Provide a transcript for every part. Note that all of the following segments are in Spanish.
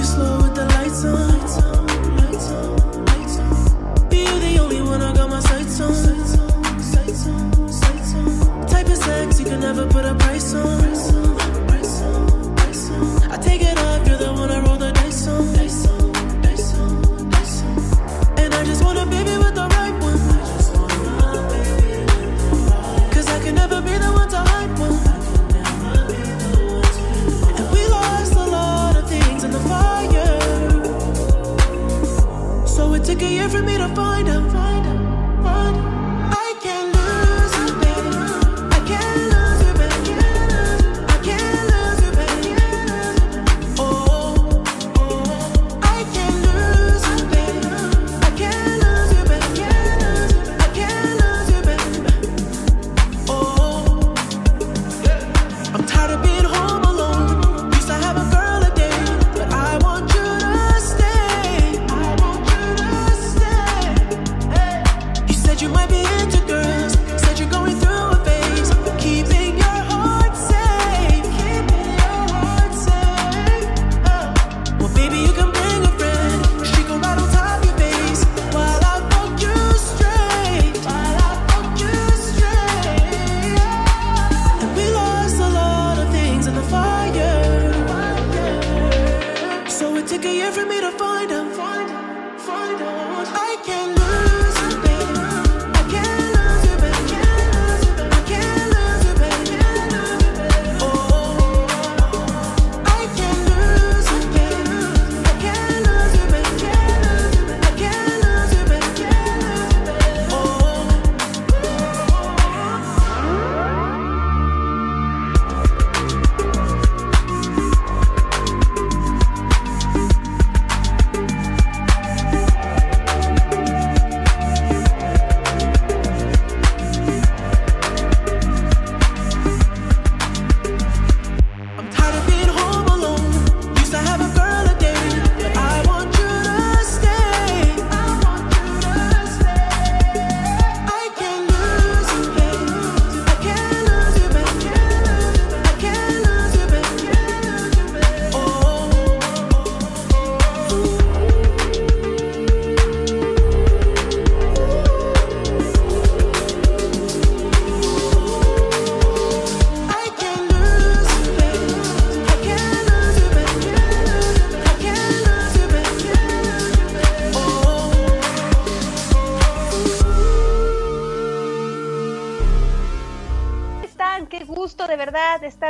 slow with the lights on. Be you the only one I got my sights on. Type of sex you can never put a price on.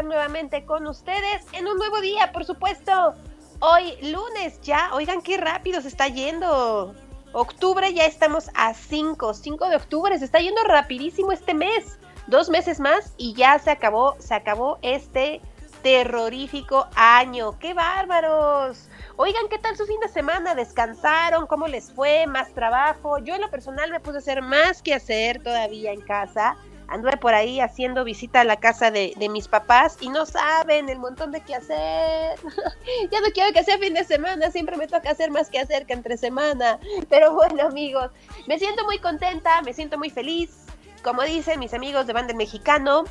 Nuevamente con ustedes en un nuevo día, por supuesto. Hoy lunes ya, oigan qué rápido se está yendo. Octubre ya estamos a 5, 5 de octubre, se está yendo rapidísimo este mes. Dos meses más y ya se acabó, se acabó este terrorífico año. ¡Qué bárbaros! Oigan, ¿qué tal su fin de semana? ¿Descansaron? ¿Cómo les fue? ¿Más trabajo? Yo en lo personal me puse a hacer más que hacer todavía en casa. Anduve por ahí haciendo visita a la casa de, de mis papás y no saben el montón de que hacer. ya no quiero que sea fin de semana, siempre me toca hacer más que hacer que entre semana. Pero bueno, amigos, me siento muy contenta, me siento muy feliz. Como dicen mis amigos de Banda Mexicano,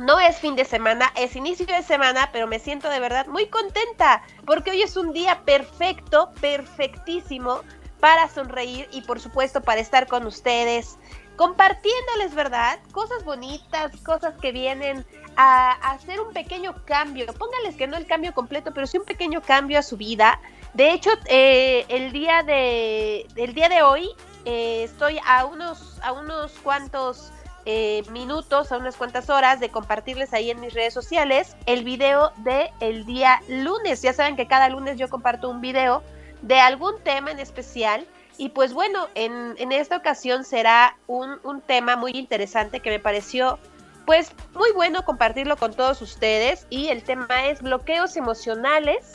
no es fin de semana, es inicio de semana, pero me siento de verdad muy contenta porque hoy es un día perfecto, perfectísimo para sonreír y por supuesto para estar con ustedes, compartiéndoles, ¿verdad? Cosas bonitas, cosas que vienen a, hacer un pequeño cambio. Póngales que no el cambio completo, pero sí un pequeño cambio a su vida. De hecho, eh, el día de el día de hoy eh, estoy a unos a unos cuantos eh, minutos, a unas cuantas horas de compartirles ahí en mis redes sociales el video de el día lunes. Ya saben que cada lunes yo comparto un video de algún tema en especial. Y pues bueno, en, en esta ocasión será un, un, tema muy interesante que me pareció pues muy bueno compartirlo con todos ustedes. Y el tema es bloqueos emocionales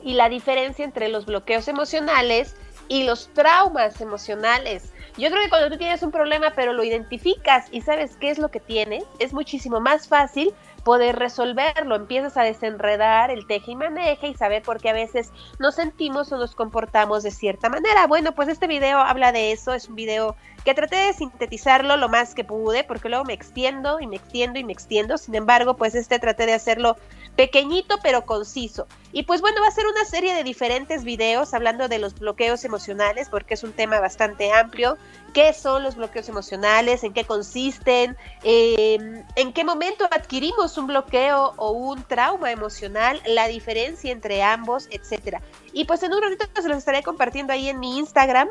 y la diferencia entre los bloqueos emocionales y los traumas emocionales. Yo creo que cuando tú tienes un problema pero lo identificas y sabes qué es lo que tienes, es muchísimo más fácil poder resolverlo, empiezas a desenredar el teje y maneje y saber por qué a veces nos sentimos o nos comportamos de cierta manera. Bueno, pues este video habla de eso, es un video que traté de sintetizarlo lo más que pude, porque luego me extiendo y me extiendo y me extiendo, sin embargo, pues este traté de hacerlo pequeñito pero conciso. Y pues bueno, va a ser una serie de diferentes videos hablando de los bloqueos emocionales, porque es un tema bastante amplio. ¿Qué son los bloqueos emocionales? ¿En qué consisten? Eh, ¿En qué momento adquirimos un bloqueo o un trauma emocional? La diferencia entre ambos, etcétera. Y pues en un ratito se los estaré compartiendo ahí en mi Instagram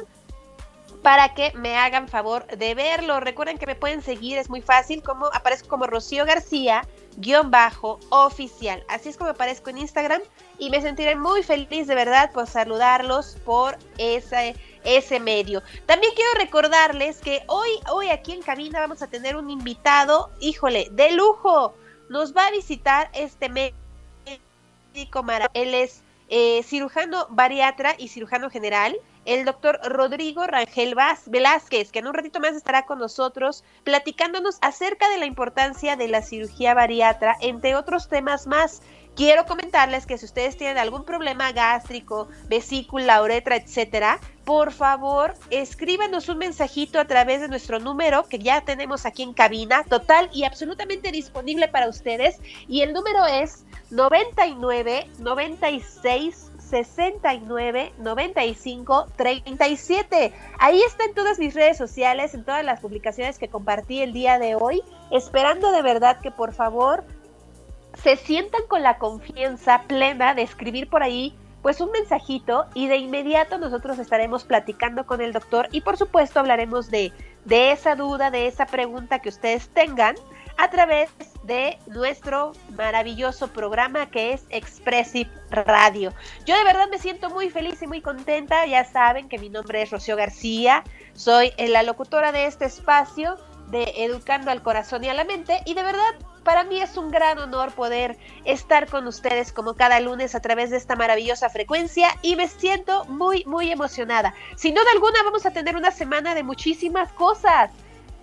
para que me hagan favor de verlo. Recuerden que me pueden seguir, es muy fácil, como aparezco como Rocío García, guion bajo, oficial. Así es como aparezco en Instagram y me sentiré muy feliz de verdad por saludarlos por ese, ese medio. También quiero recordarles que hoy, hoy aquí en cabina vamos a tener un invitado, híjole, de lujo. Nos va a visitar este médico Él es eh, cirujano bariatra y cirujano general el doctor Rodrigo Rangel Velázquez, que en un ratito más estará con nosotros platicándonos acerca de la importancia de la cirugía bariatra, entre otros temas más. Quiero comentarles que si ustedes tienen algún problema gástrico, vesícula, uretra, etcétera, por favor, escríbanos un mensajito a través de nuestro número que ya tenemos aquí en cabina, total y absolutamente disponible para ustedes. Y el número es 99 96 69 95 37. Ahí está en todas mis redes sociales, en todas las publicaciones que compartí el día de hoy, esperando de verdad que por favor se sientan con la confianza plena de escribir por ahí pues un mensajito y de inmediato nosotros estaremos platicando con el doctor y por supuesto hablaremos de, de esa duda, de esa pregunta que ustedes tengan a través de nuestro maravilloso programa que es Expressive Radio. Yo de verdad me siento muy feliz y muy contenta. Ya saben que mi nombre es Rocío García, soy la locutora de este espacio de Educando al Corazón y a la Mente y de verdad para mí es un gran honor poder estar con ustedes como cada lunes a través de esta maravillosa frecuencia y me siento muy muy emocionada. Sin duda alguna vamos a tener una semana de muchísimas cosas.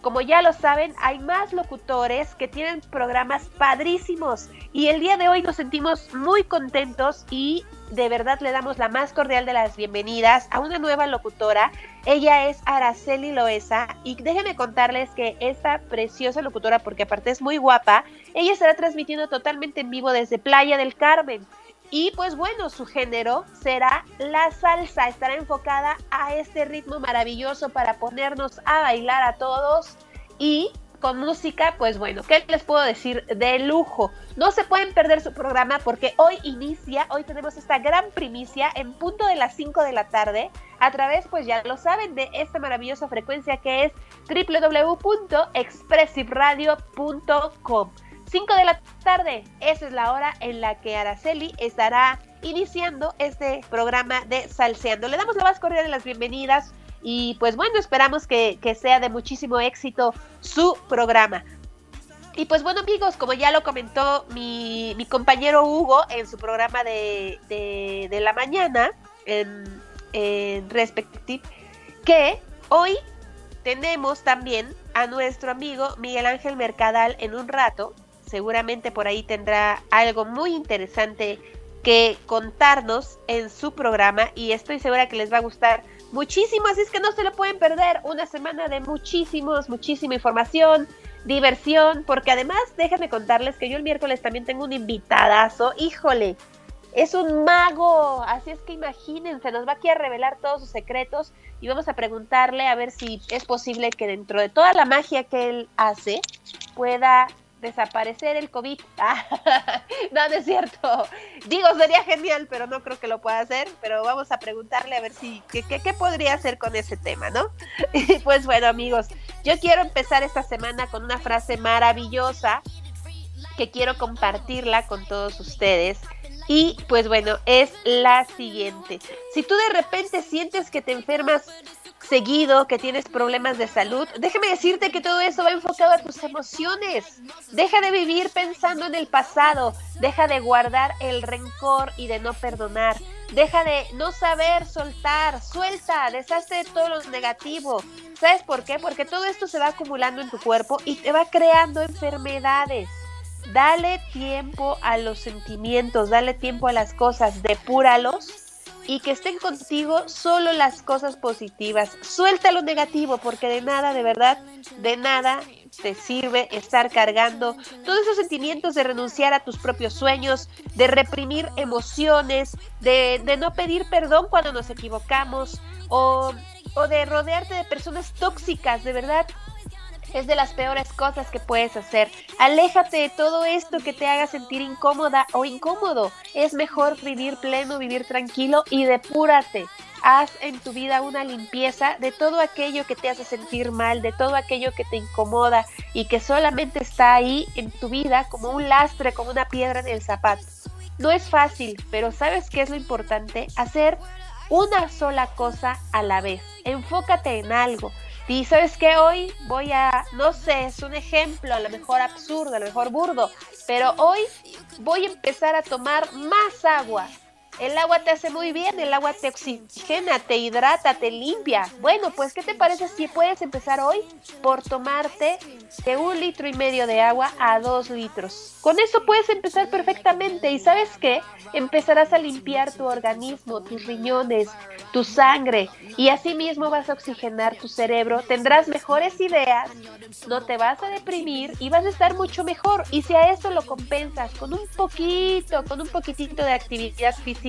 Como ya lo saben, hay más locutores que tienen programas padrísimos y el día de hoy nos sentimos muy contentos y de verdad le damos la más cordial de las bienvenidas a una nueva locutora. Ella es Araceli Loesa y déjenme contarles que esta preciosa locutora, porque aparte es muy guapa, ella estará transmitiendo totalmente en vivo desde Playa del Carmen. Y pues bueno, su género será la salsa. Estará enfocada a este ritmo maravilloso para ponernos a bailar a todos. Y con música, pues bueno, ¿qué les puedo decir? De lujo. No se pueden perder su programa porque hoy inicia, hoy tenemos esta gran primicia en punto de las 5 de la tarde a través, pues ya lo saben, de esta maravillosa frecuencia que es www.expressiveradio.com. 5 de la tarde, esa es la hora en la que Araceli estará iniciando este programa de Salseando. Le damos la más cordial de las bienvenidas y pues bueno, esperamos que, sea de muchísimo éxito su programa. Y pues bueno amigos, como ya lo comentó mi, compañero Hugo en su programa de, de, la mañana, en, en Respective, que hoy tenemos también a nuestro amigo Miguel Ángel Mercadal en un rato seguramente por ahí tendrá algo muy interesante que contarnos en su programa y estoy segura que les va a gustar muchísimo, así es que no se lo pueden perder, una semana de muchísimos, muchísima información, diversión, porque además déjenme contarles que yo el miércoles también tengo un invitadazo, híjole, es un mago, así es que imagínense, nos va aquí a revelar todos sus secretos y vamos a preguntarle a ver si es posible que dentro de toda la magia que él hace pueda desaparecer el COVID. no, no es cierto. Digo, sería genial, pero no creo que lo pueda hacer. Pero vamos a preguntarle a ver si, qué, qué, podría hacer con ese tema, ¿no? Pues bueno, amigos, yo quiero empezar esta semana con una frase maravillosa que quiero compartirla con todos ustedes. Y pues bueno, es la siguiente. Si tú de repente sientes que te enfermas seguido, que tienes problemas de salud, déjame decirte que todo eso va enfocado a tus emociones. Deja de vivir pensando en el pasado, deja de guardar el rencor y de no perdonar. Deja de no saber soltar, suelta, deshazte de todo lo negativo. ¿Sabes por qué? Porque todo esto se va acumulando en tu cuerpo y te va creando enfermedades. Dale tiempo a los sentimientos, dale tiempo a las cosas, depúralos y que estén contigo solo las cosas positivas. Suelta lo negativo porque de nada, de verdad, de nada te sirve estar cargando todos esos sentimientos de renunciar a tus propios sueños, de reprimir emociones, de, de no pedir perdón cuando nos equivocamos o, o de rodearte de personas tóxicas, de verdad es de las peores cosas que puedes hacer. Aléjate de todo esto que te haga sentir incómoda o incómodo. Es mejor vivir pleno, vivir tranquilo y depúrate. Haz en tu vida una limpieza de todo aquello que te hace sentir mal, de todo aquello que te incomoda y que solamente está ahí en tu vida como un lastre, como una piedra en el zapato. No es fácil, pero ¿sabes qué es lo importante? Hacer una sola cosa a la vez. Enfócate en algo. Y sabes que hoy voy a, no sé, es un ejemplo, a lo mejor absurdo, a lo mejor burdo, pero hoy voy a empezar a tomar más agua. El agua te hace muy bien, el agua te oxigena, te hidrata, te limpia. Bueno, pues ¿qué te parece si puedes empezar hoy por tomarte de un litro y medio de agua a dos litros? Con eso puedes empezar perfectamente y sabes qué? Empezarás a limpiar tu organismo, tus riñones, tu sangre y así mismo vas a oxigenar tu cerebro, tendrás mejores ideas, no te vas a deprimir y vas a estar mucho mejor. Y si a eso lo compensas con un poquito, con un poquitito de actividad física,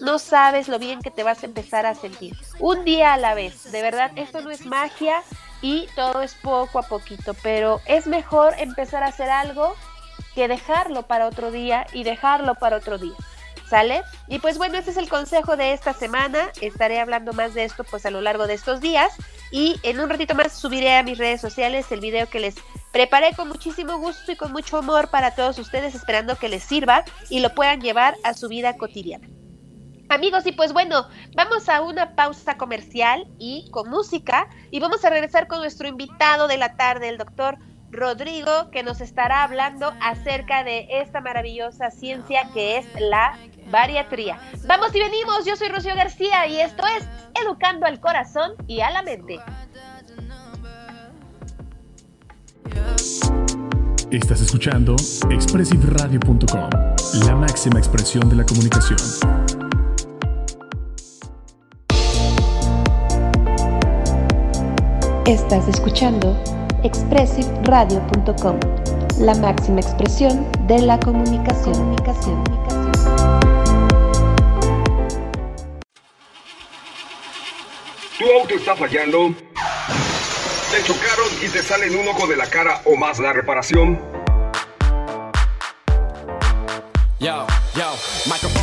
no sabes lo bien que te vas a empezar a sentir. Un día a la vez, de verdad, esto no es magia y todo es poco a poquito, pero es mejor empezar a hacer algo que dejarlo para otro día y dejarlo para otro día. ¿Sale? Y pues bueno, este es el consejo de esta semana. Estaré hablando más de esto pues a lo largo de estos días. Y en un ratito más subiré a mis redes sociales el video que les preparé con muchísimo gusto y con mucho amor para todos ustedes, esperando que les sirva y lo puedan llevar a su vida cotidiana. Amigos, y pues bueno, vamos a una pausa comercial y con música y vamos a regresar con nuestro invitado de la tarde, el doctor Rodrigo, que nos estará hablando acerca de esta maravillosa ciencia que es la bariatría. Vamos y venimos, yo soy Rocío García y esto es Educando al Corazón y a la Mente. Estás escuchando expressiveradio.com, la máxima expresión de la comunicación. Estás escuchando expressiveradio.com, la máxima expresión de la comunicación. comunicación. ¿Tu auto está fallando? ¿Te chocaron y te salen un ojo de la cara o más la reparación?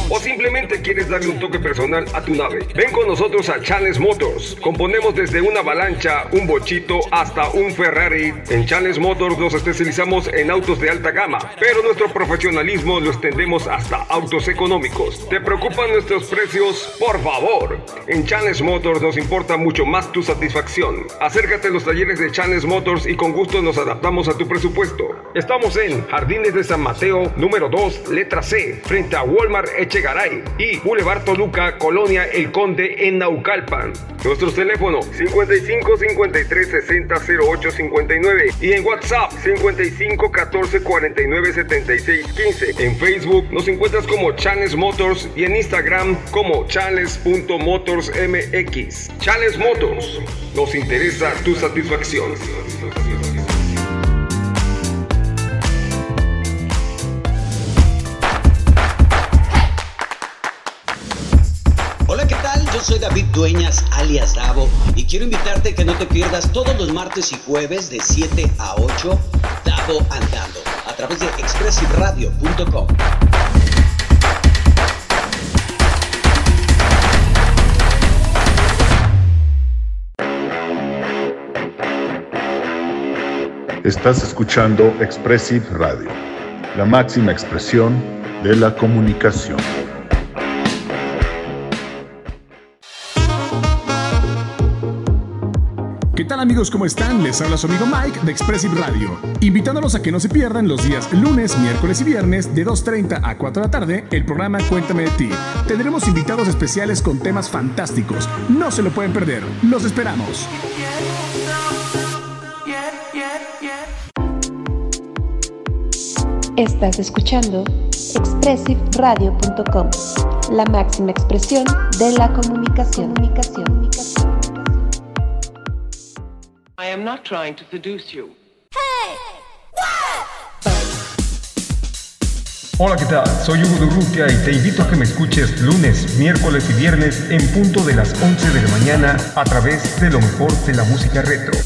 O simplemente quieres darle un toque personal a tu nave. Ven con nosotros a Challenge Motors. Componemos desde una avalancha, un bochito hasta un Ferrari. En Challenge Motors nos especializamos en autos de alta gama, pero nuestro profesionalismo lo extendemos hasta autos económicos. ¿Te preocupan nuestros precios? Por favor. En Challenge Motors nos importa mucho más tu satisfacción. Acércate a los talleres de Challenge Motors y con gusto nos adaptamos a tu presupuesto. Estamos en Jardines de San Mateo, número 2, letra C, frente a Walmart Echegaray y Boulevard Toluca, Colonia El Conde en Naucalpan. Nuestros teléfonos 55 53 60 08 59 y en WhatsApp 55 14 49 76 15. En Facebook nos encuentras como Chales Motors y en Instagram como chales.motorsmx. Chales Motors, nos interesa tu satisfacción. Soy David Dueñas, alias Davo, y quiero invitarte a que no te pierdas todos los martes y jueves de 7 a 8, Davo Andando, a través de expressiveradio.com. Estás escuchando Expressive Radio, la máxima expresión de la comunicación. Amigos? ¿Cómo están? Les habla su amigo Mike de Expressive Radio, invitándolos a que no se pierdan los días lunes, miércoles y viernes de 2.30 a 4 de la tarde el programa Cuéntame de ti. Tendremos invitados especiales con temas fantásticos. No se lo pueden perder. Los esperamos. Estás escuchando expressiveradio.com, la máxima expresión de la comunicación. Hola, ¿qué tal? Soy Hugo Durrutia y te invito a que me escuches lunes, miércoles y viernes en punto de las 11 de la mañana a través de lo mejor de la música retro.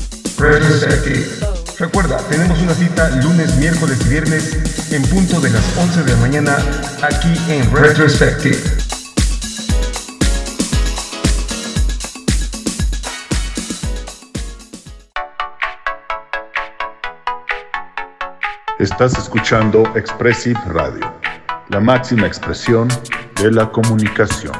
Recuerda, tenemos una cita lunes, miércoles y viernes en punto de las 11 de la mañana aquí en Retrospective. Estás escuchando Expressive Radio, la máxima expresión de la comunicación.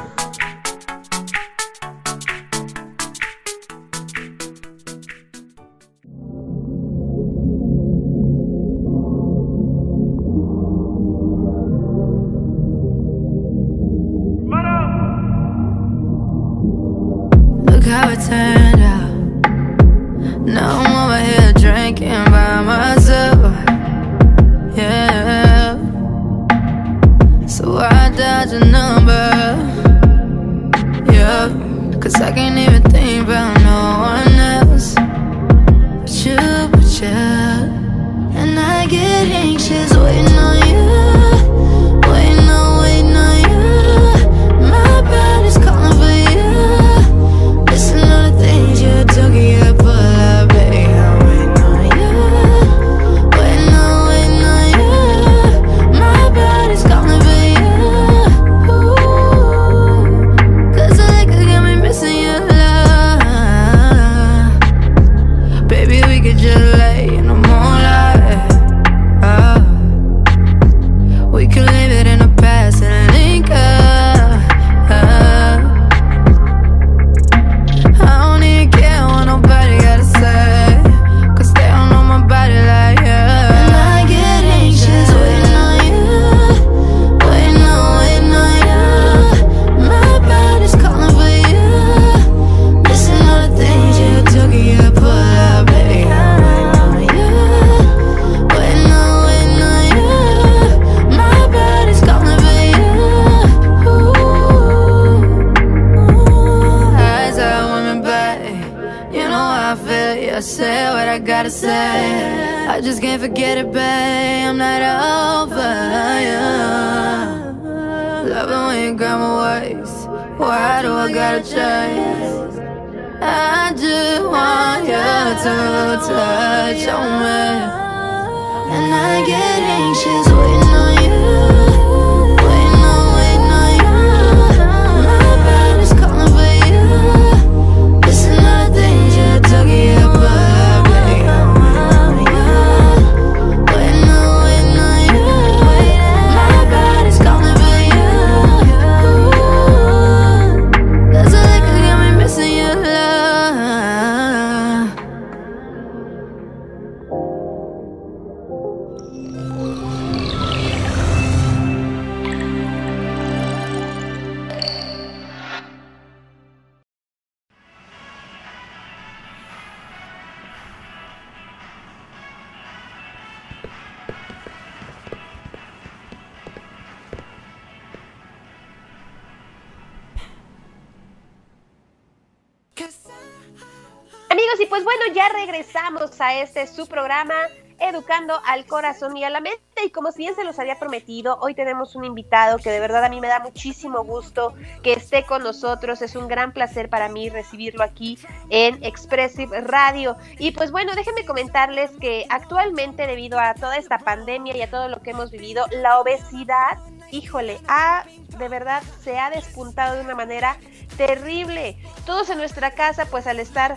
Este su programa Educando al Corazón y a la Mente. Y como si bien se los había prometido, hoy tenemos un invitado que de verdad a mí me da muchísimo gusto que esté con nosotros. Es un gran placer para mí recibirlo aquí en Expressive Radio. Y pues bueno, déjenme comentarles que actualmente debido a toda esta pandemia y a todo lo que hemos vivido, la obesidad, híjole, ha de verdad se ha despuntado de una manera terrible. Todos en nuestra casa, pues al estar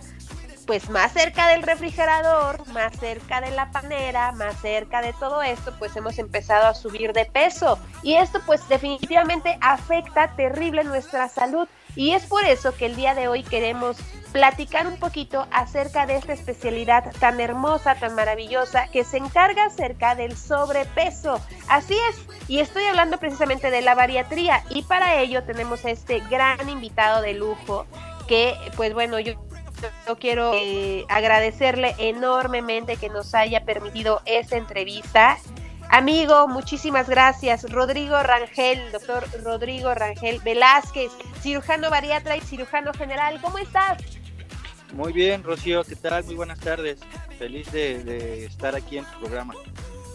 pues más cerca del refrigerador, más cerca de la panera, más cerca de todo esto, pues hemos empezado a subir de peso. Y esto pues definitivamente afecta terrible nuestra salud. Y es por eso que el día de hoy queremos platicar un poquito acerca de esta especialidad tan hermosa, tan maravillosa, que se encarga acerca del sobrepeso. Así es, y estoy hablando precisamente de la bariatría. Y para ello tenemos a este gran invitado de lujo que, pues bueno, yo yo quiero eh, agradecerle enormemente que nos haya permitido esta entrevista. Amigo, muchísimas gracias. Rodrigo Rangel, doctor Rodrigo Rangel Velázquez, cirujano bariatra y cirujano general. ¿Cómo estás? Muy bien, Rocío, ¿qué tal? Muy buenas tardes. Feliz de, de estar aquí en tu programa.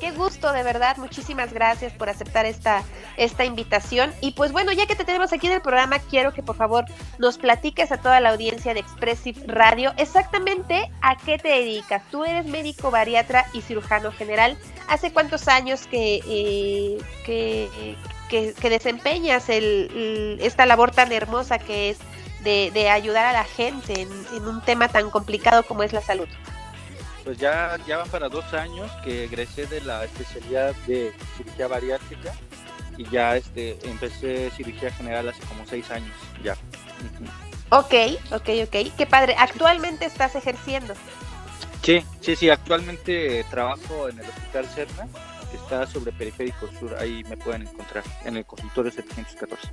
Qué gusto de verdad. Muchísimas gracias por aceptar esta, esta invitación. Y pues bueno, ya que te tenemos aquí en el programa, quiero que por favor nos platiques a toda la audiencia de Expressive Radio exactamente a qué te dedicas. Tú eres médico bariatra y cirujano general. ¿Hace cuántos años que, eh, que, que, desempeñas el- esta labor tan hermosa que es de, ayudar a la gente en, en un tema tan complicado como es la salud? Pues ya, ya van para dos años que egresé de la especialidad de cirugía bariátrica y ya este, empecé cirugía general hace como seis años ya. Ok, ok, ok. Qué padre. Actualmente estás ejerciendo. Sí, sí, sí, actualmente trabajo en el Hospital Cerna, que está sobre Periférico Sur, ahí me pueden encontrar, en el consultorio 714.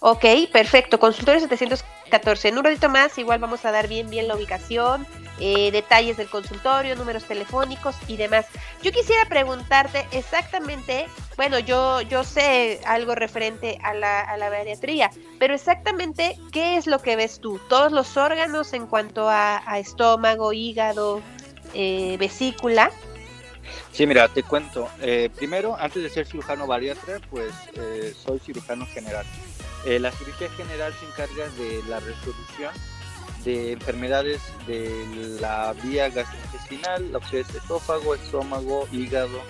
Ok, perfecto. Consultorio 714. En un ratito más, igual vamos a dar bien, bien la ubicación, eh, detalles del consultorio, números telefónicos y demás. Yo quisiera preguntarte exactamente, bueno, yo, yo sé algo referente a la, a la bariatría, pero exactamente qué es lo que ves tú. Todos los órganos en cuanto a, a estómago, hígado, eh, vesícula. Sí, mira, te cuento. Eh, primero, antes de ser cirujano bariatra, pues eh, soy cirujano general. Eh, la cirugía general se encarga de la resolución de enfermedades de la vía gastrointestinal, lo que es esófago, estómago, hígado,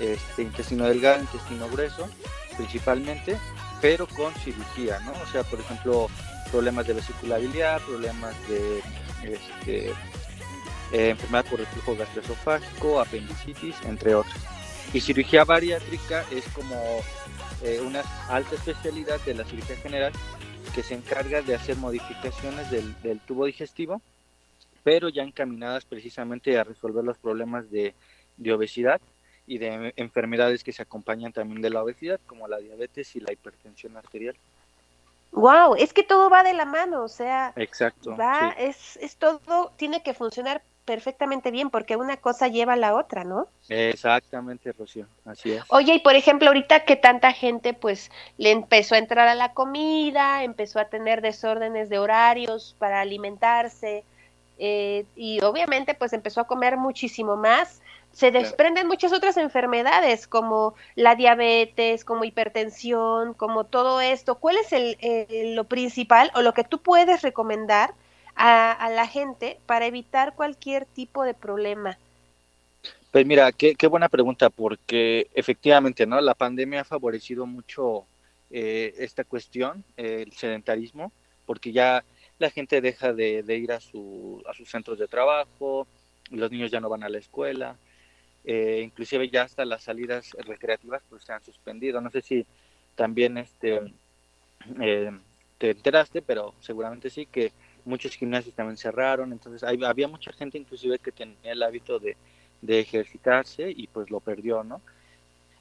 este, intestino delgado, intestino grueso, principalmente, pero con cirugía, ¿no? O sea, por ejemplo, problemas de vesícula biliar, problemas de este, eh, enfermedad por reflujo gastroesofágico, apendicitis, entre otros. Y cirugía bariátrica es como eh, una alta especialidad de la cirugía general que se encarga de hacer modificaciones del, del tubo digestivo, pero ya encaminadas precisamente a resolver los problemas de, de obesidad y de enfermedades que se acompañan también de la obesidad, como la diabetes y la hipertensión arterial. Wow, es que todo va de la mano, o sea, Exacto. va, sí. es, es todo, tiene que funcionar perfectamente bien porque una cosa lleva a la otra, ¿no? Exactamente, Rocío, así es. Oye, y por ejemplo, ahorita que tanta gente pues le empezó a entrar a la comida, empezó a tener desórdenes de horarios para alimentarse eh, y obviamente pues empezó a comer muchísimo más, se Claro. desprenden muchas otras enfermedades como la diabetes, como hipertensión, como todo esto. ¿Cuál es el, eh, lo principal o lo que tú puedes recomendar a, a la gente para evitar cualquier tipo de problema? Pues mira, qué, qué buena pregunta, porque efectivamente, ¿no? La pandemia ha favorecido mucho eh, esta cuestión, eh, el sedentarismo, porque ya la gente deja de, de ir a, su, a sus centros de trabajo, los niños ya no van a la escuela, eh, inclusive ya hasta las salidas recreativas pues se han suspendido. No sé si también este eh, te enteraste, pero seguramente sí que muchos gimnasios también cerraron, entonces había mucha gente inclusive que tenía el hábito de, de ejercitarse y pues lo perdió, ¿no?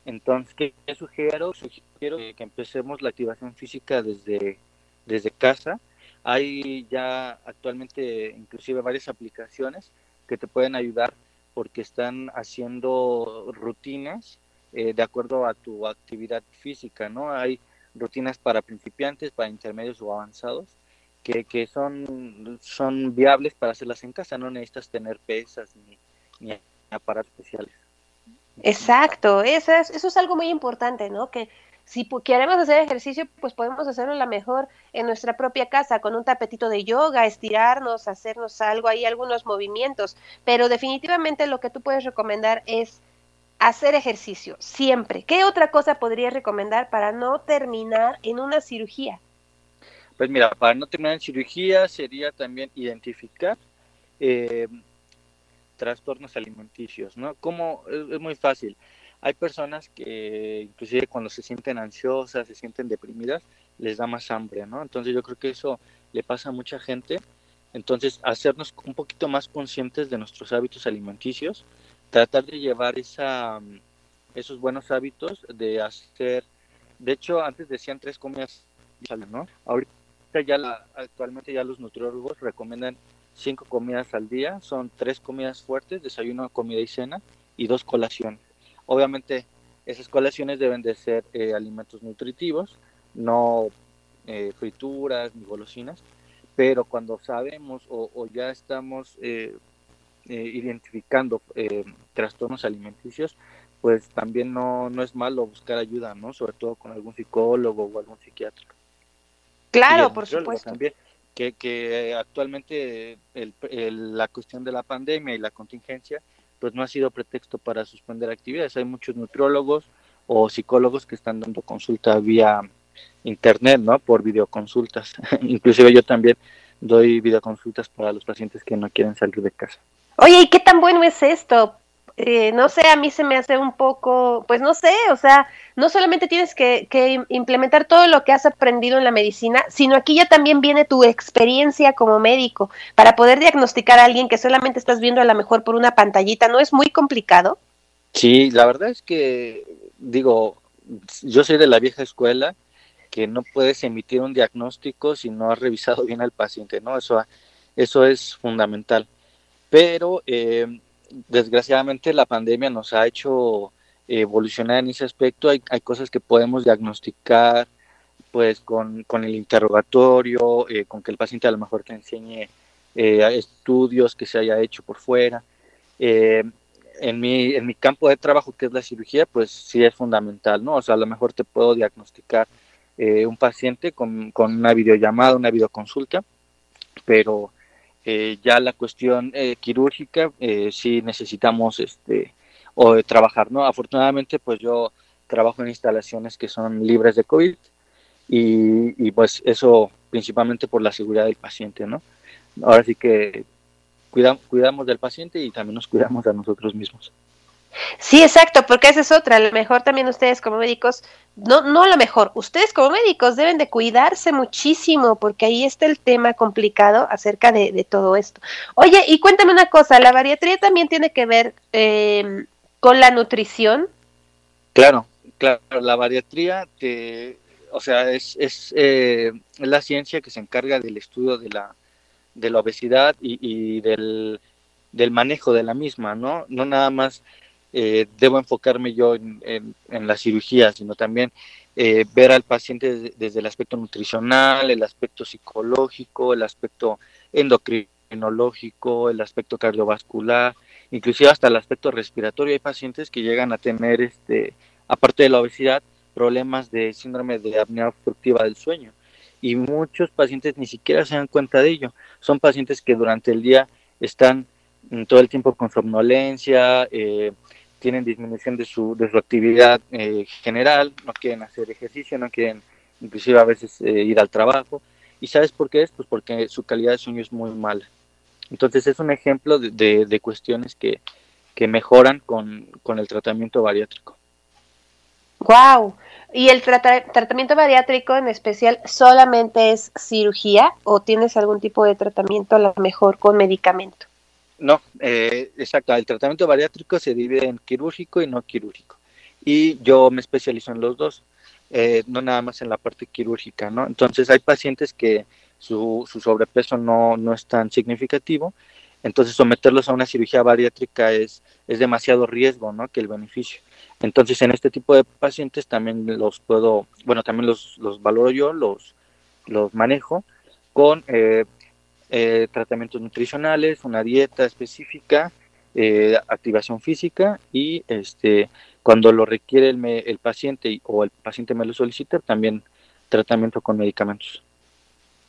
Entonces, ¿qué, qué sugiero? Sugiero que empecemos la activación física desde, desde casa. Hay ya actualmente inclusive varias aplicaciones que te pueden ayudar porque están haciendo rutinas eh, de acuerdo a tu actividad física, ¿no? Hay rutinas para principiantes, para intermedios o avanzados, que, son, son viables para hacerlas en casa, no necesitas tener pesas ni, aparatos especiales. Exacto, eso es, eso es algo muy importante, ¿no? Que si queremos hacer ejercicio, pues podemos hacerlo a lo mejor en nuestra propia casa, con un tapetito de yoga, estirarnos, hacernos algo ahí, algunos movimientos, pero definitivamente lo que tú puedes recomendar es hacer ejercicio, siempre. ¿Qué otra cosa podrías recomendar para no terminar en una cirugía? Pues mira, para no terminar en cirugía sería también identificar eh, trastornos alimenticios, ¿no? Como es, muy fácil. Hay personas que inclusive cuando se sienten ansiosas, se sienten deprimidas, les da más hambre, ¿no? Entonces yo creo que eso le pasa a mucha gente. Entonces, hacernos un poquito más conscientes de nuestros hábitos alimenticios, tratar de llevar esa, esos buenos hábitos de hacer, de hecho, antes decían tres comidas, ¿no? Ahorita ya la, actualmente ya los nutriólogos recomiendan cinco comidas al día, son tres comidas fuertes, desayuno, comida y cena, y dos colaciones. Obviamente, esas colaciones deben de ser eh, alimentos nutritivos, no eh, frituras ni golosinas, pero cuando sabemos o, ya estamos eh, identificando trastornos alimenticios, pues también no, no es malo buscar ayuda, ¿no? Sobre todo con algún psicólogo o algún psiquiatra. Claro, por supuesto. También, que, que actualmente el- el- la cuestión de la pandemia y la contingencia, pues no ha sido pretexto para suspender actividades. Hay muchos nutriólogos o psicólogos que están dando consulta vía internet, ¿no? Por videoconsultas. Inclusive yo también doy videoconsultas para los pacientes que no quieren salir de casa. Oye, ¿y qué tan bueno es esto? Eh, no sé, a mí se me hace un poco, pues no sé, o sea, no solamente tienes que, que im- implementar todo lo que has aprendido en la medicina, sino aquí ya también viene tu experiencia como médico para poder diagnosticar a alguien que solamente estás viendo a lo mejor por una pantallita, ¿no es muy complicado? Sí, la verdad es que, digo, yo soy de la vieja escuela que no puedes emitir un diagnóstico si no has revisado bien al paciente, ¿no? Eso, eso es fundamental. Pero eh, desgraciadamente la pandemia nos ha hecho evolucionar en ese aspecto. Hay, cosas que podemos diagnosticar pues con, con el interrogatorio, eh, con que el paciente a lo mejor te enseñe eh, estudios que se haya hecho por fuera. Eh, en mi, en mi campo de trabajo, que es la cirugía, pues sí es fundamental, ¿no? O sea, a lo mejor te puedo diagnosticar eh, un paciente con, con una videollamada, una videoconsulta, pero eh, ya la cuestión eh, quirúrgica eh, sí necesitamos este o trabajar, ¿no? Afortunadamente, pues yo trabajo en instalaciones que son libres de COVID y, y pues eso principalmente por la seguridad del paciente, ¿no? Ahora sí que cuida- cuidamos del paciente y también nos cuidamos a nosotros mismos. Sí, exacto, porque esa es otra. A lo mejor también ustedes como médicos, no, no lo mejor, ustedes como médicos deben de cuidarse muchísimo, porque ahí está el tema complicado acerca de, todo esto. Oye, y cuéntame una cosa, ¿la bariatría también tiene que ver eh, con la nutrición? Claro, claro, la bariatría, te, o sea, es, es, eh, la ciencia que se encarga del estudio de la, de la obesidad y, y del, del manejo de la misma, ¿no? No nada más eh, debo enfocarme yo en, en, en la cirugía, sino también eh, ver al paciente desde, desde el aspecto nutricional, el aspecto psicológico, el aspecto endocrinológico, el aspecto cardiovascular, inclusive hasta el aspecto respiratorio. Hay pacientes que llegan a tener, este, aparte de la obesidad, problemas de síndrome de apnea obstructiva del sueño. Y muchos pacientes ni siquiera se dan cuenta de ello. Son pacientes que durante el día están mm, todo el tiempo con somnolencia, eh, tienen disminución de su, de su actividad eh, general, no quieren hacer ejercicio, no quieren inclusive a veces eh, ir al trabajo. ¿Y sabes por qué es? Pues porque su calidad de sueño es muy mala. Entonces es un ejemplo de, de, cuestiones que, que mejoran con, con, el tratamiento bariátrico. Wow. ¿Y el trata tratamiento bariátrico en especial solamente es cirugía o tienes algún tipo de tratamiento a lo mejor con medicamento? No, eh, exacto. El tratamiento bariátrico se divide en quirúrgico y no quirúrgico. Y yo me especializo en los dos, eh, no nada más en la parte quirúrgica, ¿no? Entonces hay pacientes que su, su sobrepeso no, no es tan significativo, entonces someterlos a una cirugía bariátrica es, es demasiado riesgo, ¿no? Que el beneficio. Entonces en este tipo de pacientes también los puedo, bueno, también los, los valoro yo, los, los manejo con eh, eh, tratamientos nutricionales, una dieta específica, eh, activación física y este cuando lo requiere el, me, el paciente o el paciente me lo solicita, también tratamiento con medicamentos.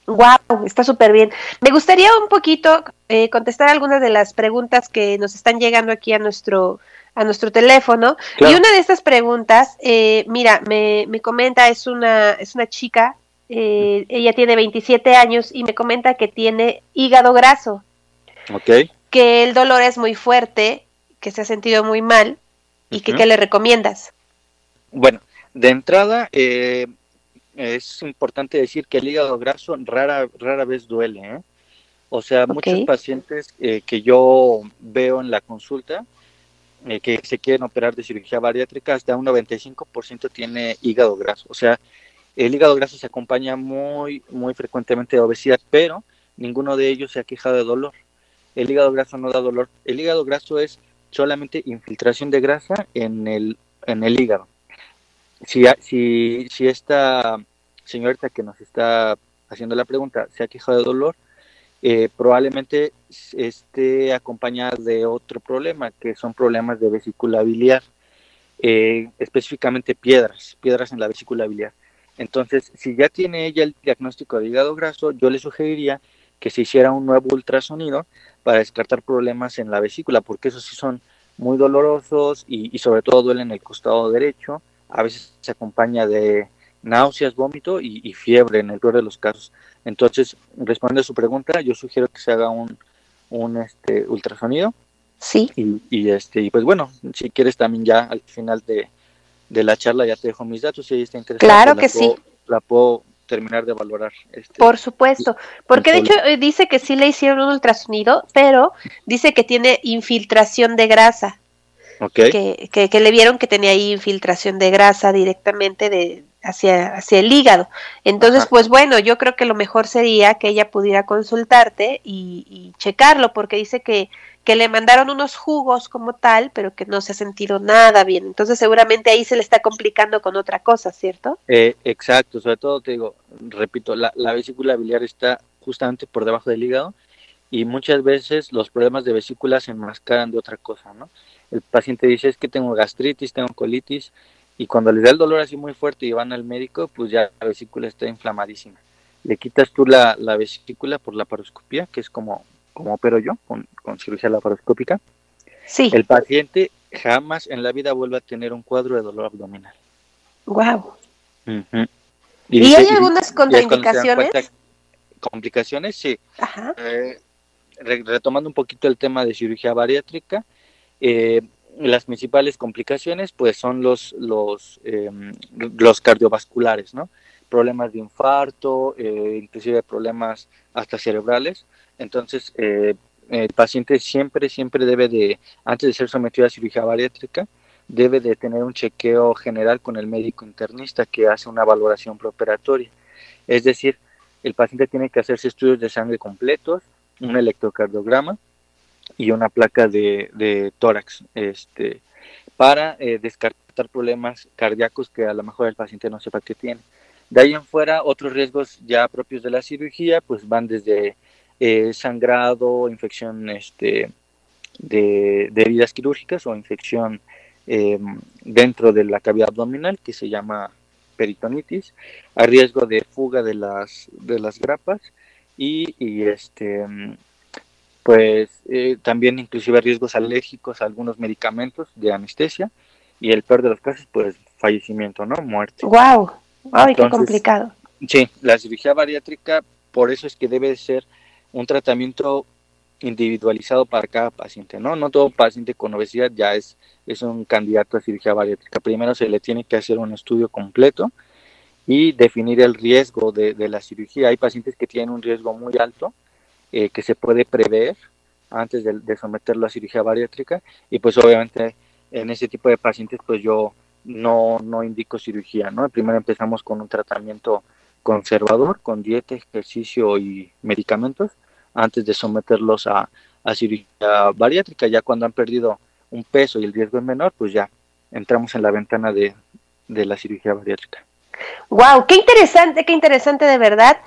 Wow, está súper bien. Me gustaría un poquito eh, contestar algunas de las preguntas que nos están llegando aquí a nuestro a nuestro teléfono. Claro. Y una de estas preguntas, eh, mira, me, me, comenta, es una, es una chica, eh, ella tiene 27 años y me comenta que tiene hígado graso. Ok. Que el dolor es muy fuerte, que se ha sentido muy mal y que, uh -huh. ¿qué le recomiendas? Bueno, de entrada, eh, es importante decir que el hígado graso rara, rara vez duele. ¿eh? O sea, okay. muchos pacientes eh, que yo veo en la consulta eh, que se quieren operar de cirugía bariátrica, hasta un 95% tiene hígado graso. O sea, el hígado graso se acompaña muy, muy frecuentemente de obesidad, pero ninguno de ellos se ha quejado de dolor. El hígado graso no da dolor. El hígado graso es solamente infiltración de grasa en el, en el hígado. Si, si, si esta señorita que nos está haciendo la pregunta se ha quejado de dolor, eh, probablemente esté acompañada de otro problema, que son problemas de vesícula biliar. eh, específicamente piedras, piedras en la vesícula biliar. Entonces, si ya tiene ella el diagnóstico de hígado graso, yo le sugeriría que se hiciera un nuevo ultrasonido para descartar problemas en la vesícula, porque esos sí son muy dolorosos y, y sobre todo duelen el costado derecho. A veces se acompaña de náuseas, vómito y, y fiebre en el peor de los casos. Entonces, respondiendo a su pregunta, yo sugiero que se haga un, un este, ultrasonido. Sí. Y, y, este, y pues bueno, si quieres también ya al final de, de la charla ya te dejo mis datos si ella está interesada. Claro que la puedo- sí. La puedo terminar de valorar. Este, Por supuesto, porque de hecho eh, dice que sí le hicieron un ultrasonido, pero dice que tiene infiltración de grasa, ok. que, que, que le vieron que tenía ahí infiltración de grasa directamente de hacia, hacia el hígado. Entonces, Ajá. pues bueno, yo creo que lo mejor sería que ella pudiera consultarte y, y checarlo, porque dice que, que le mandaron unos jugos como tal, pero que no se ha sentido nada bien. Entonces, seguramente ahí se le está complicando con otra cosa, ¿cierto? Eh, exacto, sobre todo te digo, repito, la, la vesícula biliar está justamente por debajo del hígado y muchas veces los problemas de vesícula se enmascaran de otra cosa, ¿no? El paciente dice es que tengo gastritis, tengo colitis y cuando les da el dolor así muy fuerte y van al médico, pues ya la vesícula está inflamadísima. Le quitas tú la, la vesícula por la paroscopía, que es como, como opero yo, con, con cirugía laparoscópica. Sí. El paciente jamás en la vida vuelve a tener un cuadro de dolor abdominal. Wow. ¿Y, hay algunas contraindicaciones? cuenta- complicaciones, sí. Ajá. Eh, re- retomando un poquito el tema de cirugía bariátrica, eh, las principales complicaciones pues son los, los, eh, los cardiovasculares, ¿no? Problemas de infarto, eh, inclusive problemas hasta cerebrales. Entonces, eh, el paciente siempre, siempre debe de, antes de ser sometido a cirugía bariátrica, debe de tener un chequeo general con el médico internista que hace una valoración preoperatoria. Es decir, el paciente tiene que hacerse estudios de sangre completos, un electrocardiograma y una placa de, tórax este, para eh, descartar problemas cardíacos que a lo mejor el paciente no sepa que tiene. De ahí en fuera, otros riesgos ya propios de la cirugía, pues van desde eh, sangrado, infección este, de, de heridas quirúrgicas o infección eh, dentro de la cavidad abdominal, que se llama peritonitis, a riesgo de fuga de las, de las grapas y, y, este pues eh, también inclusive riesgos alérgicos a algunos medicamentos de anestesia y el peor de los casos pues fallecimiento, ¿no? Muerte. Wow. Ay, qué complicado. Sí, la cirugía bariátrica por eso es que debe de ser un tratamiento individualizado para cada paciente, ¿no? No todo paciente con obesidad ya es, es un candidato a cirugía bariátrica. Primero se le tiene que hacer un estudio completo y definir el riesgo de, de la cirugía. Hay pacientes que tienen un riesgo muy alto eh, que se puede prever antes de, de someterlo a cirugía bariátrica y pues obviamente en ese tipo de pacientes pues yo no, no indico cirugía, ¿no? Primero empezamos con un tratamiento conservador, con dieta, ejercicio y medicamentos, antes de someterlos a, a cirugía bariátrica. Ya cuando han perdido un peso y el riesgo es menor, pues ya entramos en la ventana de, de la cirugía bariátrica. Wow, qué interesante, qué interesante de verdad.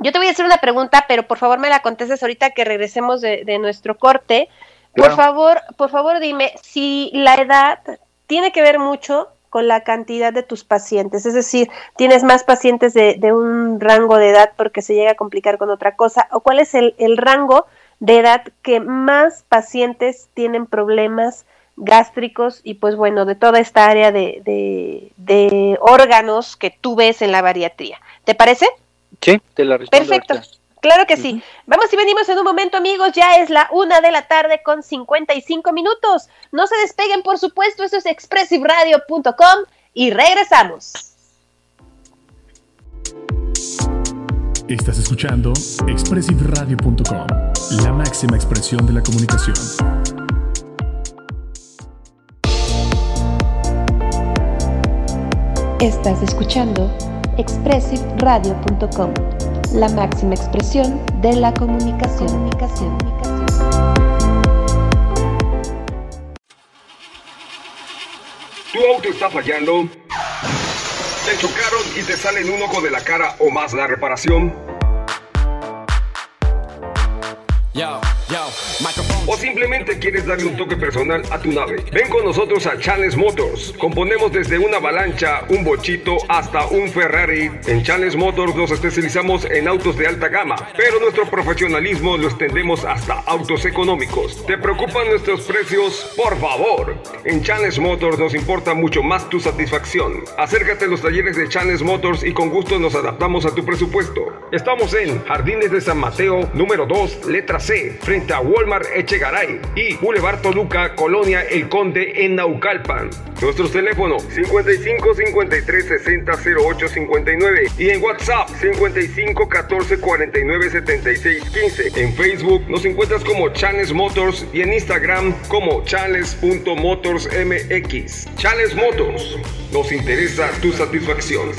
Yo te voy a hacer una pregunta, pero por favor me la contestes ahorita que regresemos de, de nuestro corte. Por favor, por favor dime si la edad tiene que ver mucho con la cantidad de tus pacientes, es decir, tienes más pacientes de, de un rango de edad porque se llega a complicar con otra cosa, o cuál es el, el rango de edad que más pacientes tienen problemas gástricos y pues bueno, de toda esta área de, de, de órganos que tú ves en la bariatría. ¿Te parece? Sí, te la respondo. Perfecto. ahorita. Claro que sí. Vamos y venimos en un momento, amigos. Ya es la una de la tarde con 55 minutos. No se despeguen, por supuesto. Eso es expressiveradio.com y regresamos. Estás escuchando expressiveradio.com, la máxima expresión de la comunicación. Estás escuchando expressiveradio.com, la máxima expresión de la comunicación. comunicación. ¿Tu auto está fallando? ¿Te chocaron y te salen un ojo de la cara o más la reparación? Yo, O simplemente quieres darle un toque personal a tu nave. Ven con nosotros a Challenge Motors. Componemos desde una avalancha, un bochito hasta un Ferrari. En Challenge Motors nos especializamos en autos de alta gama, pero nuestro profesionalismo lo extendemos hasta autos económicos. ¿Te preocupan nuestros precios? Por favor. En Challenge Motors nos importa mucho más tu satisfacción. Acércate a los talleres de Challenge Motors y con gusto nos adaptamos a tu presupuesto. Estamos en Jardines de San Mateo, número 2, letra C, frente a Walmart Echegaray y Boulevard Toluca, Colonia El Conde en Naucalpan. Nuestros teléfonos 55 53 60 08 59 y en WhatsApp 55 14 49 76 15. En Facebook nos encuentras como Chales Motors y en Instagram como chales.motorsmx. Chales Motors, nos interesa tu satisfacción.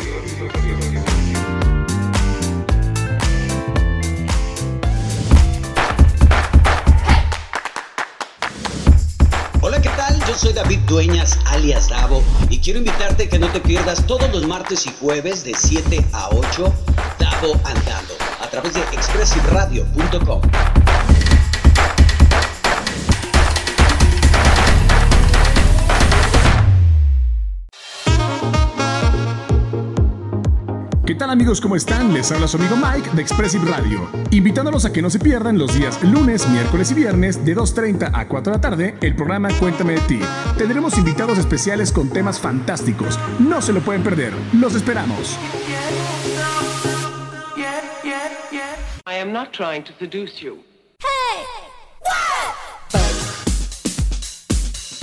Soy David Dueñas, alias Davo, y quiero invitarte que no te pierdas todos los martes y jueves de 7 a 8, Davo Andando, a través de expressiveradio.com. ¿Qué tal amigos? ¿Cómo están? Les habla su amigo Mike de Expressive Radio, invitándolos a que no se pierdan los días lunes, miércoles y viernes de 2.30 a 4 de la tarde el programa Cuéntame de ti. Tendremos invitados especiales con temas fantásticos, no se lo pueden perder, los esperamos. I am not trying to seduce you.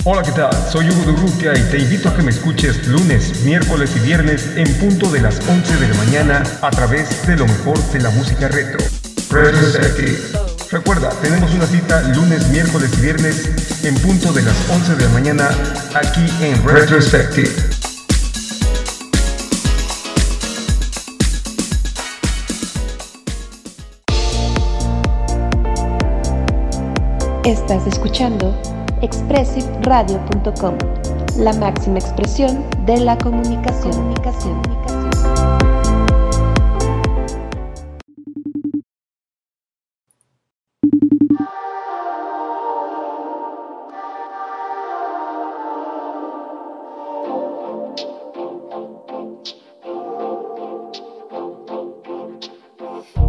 Hola, ¿qué tal? Soy Hugo Durrutia y te invito a que me escuches lunes, miércoles y viernes en punto de las 11 de la mañana a través de lo mejor de la música retro. Recuerda, tenemos una cita lunes, miércoles y viernes en punto de las 11 de la mañana aquí en Retrospective. Estás escuchando expressiveradio.com, la máxima expresión de la comunicación. comunicación.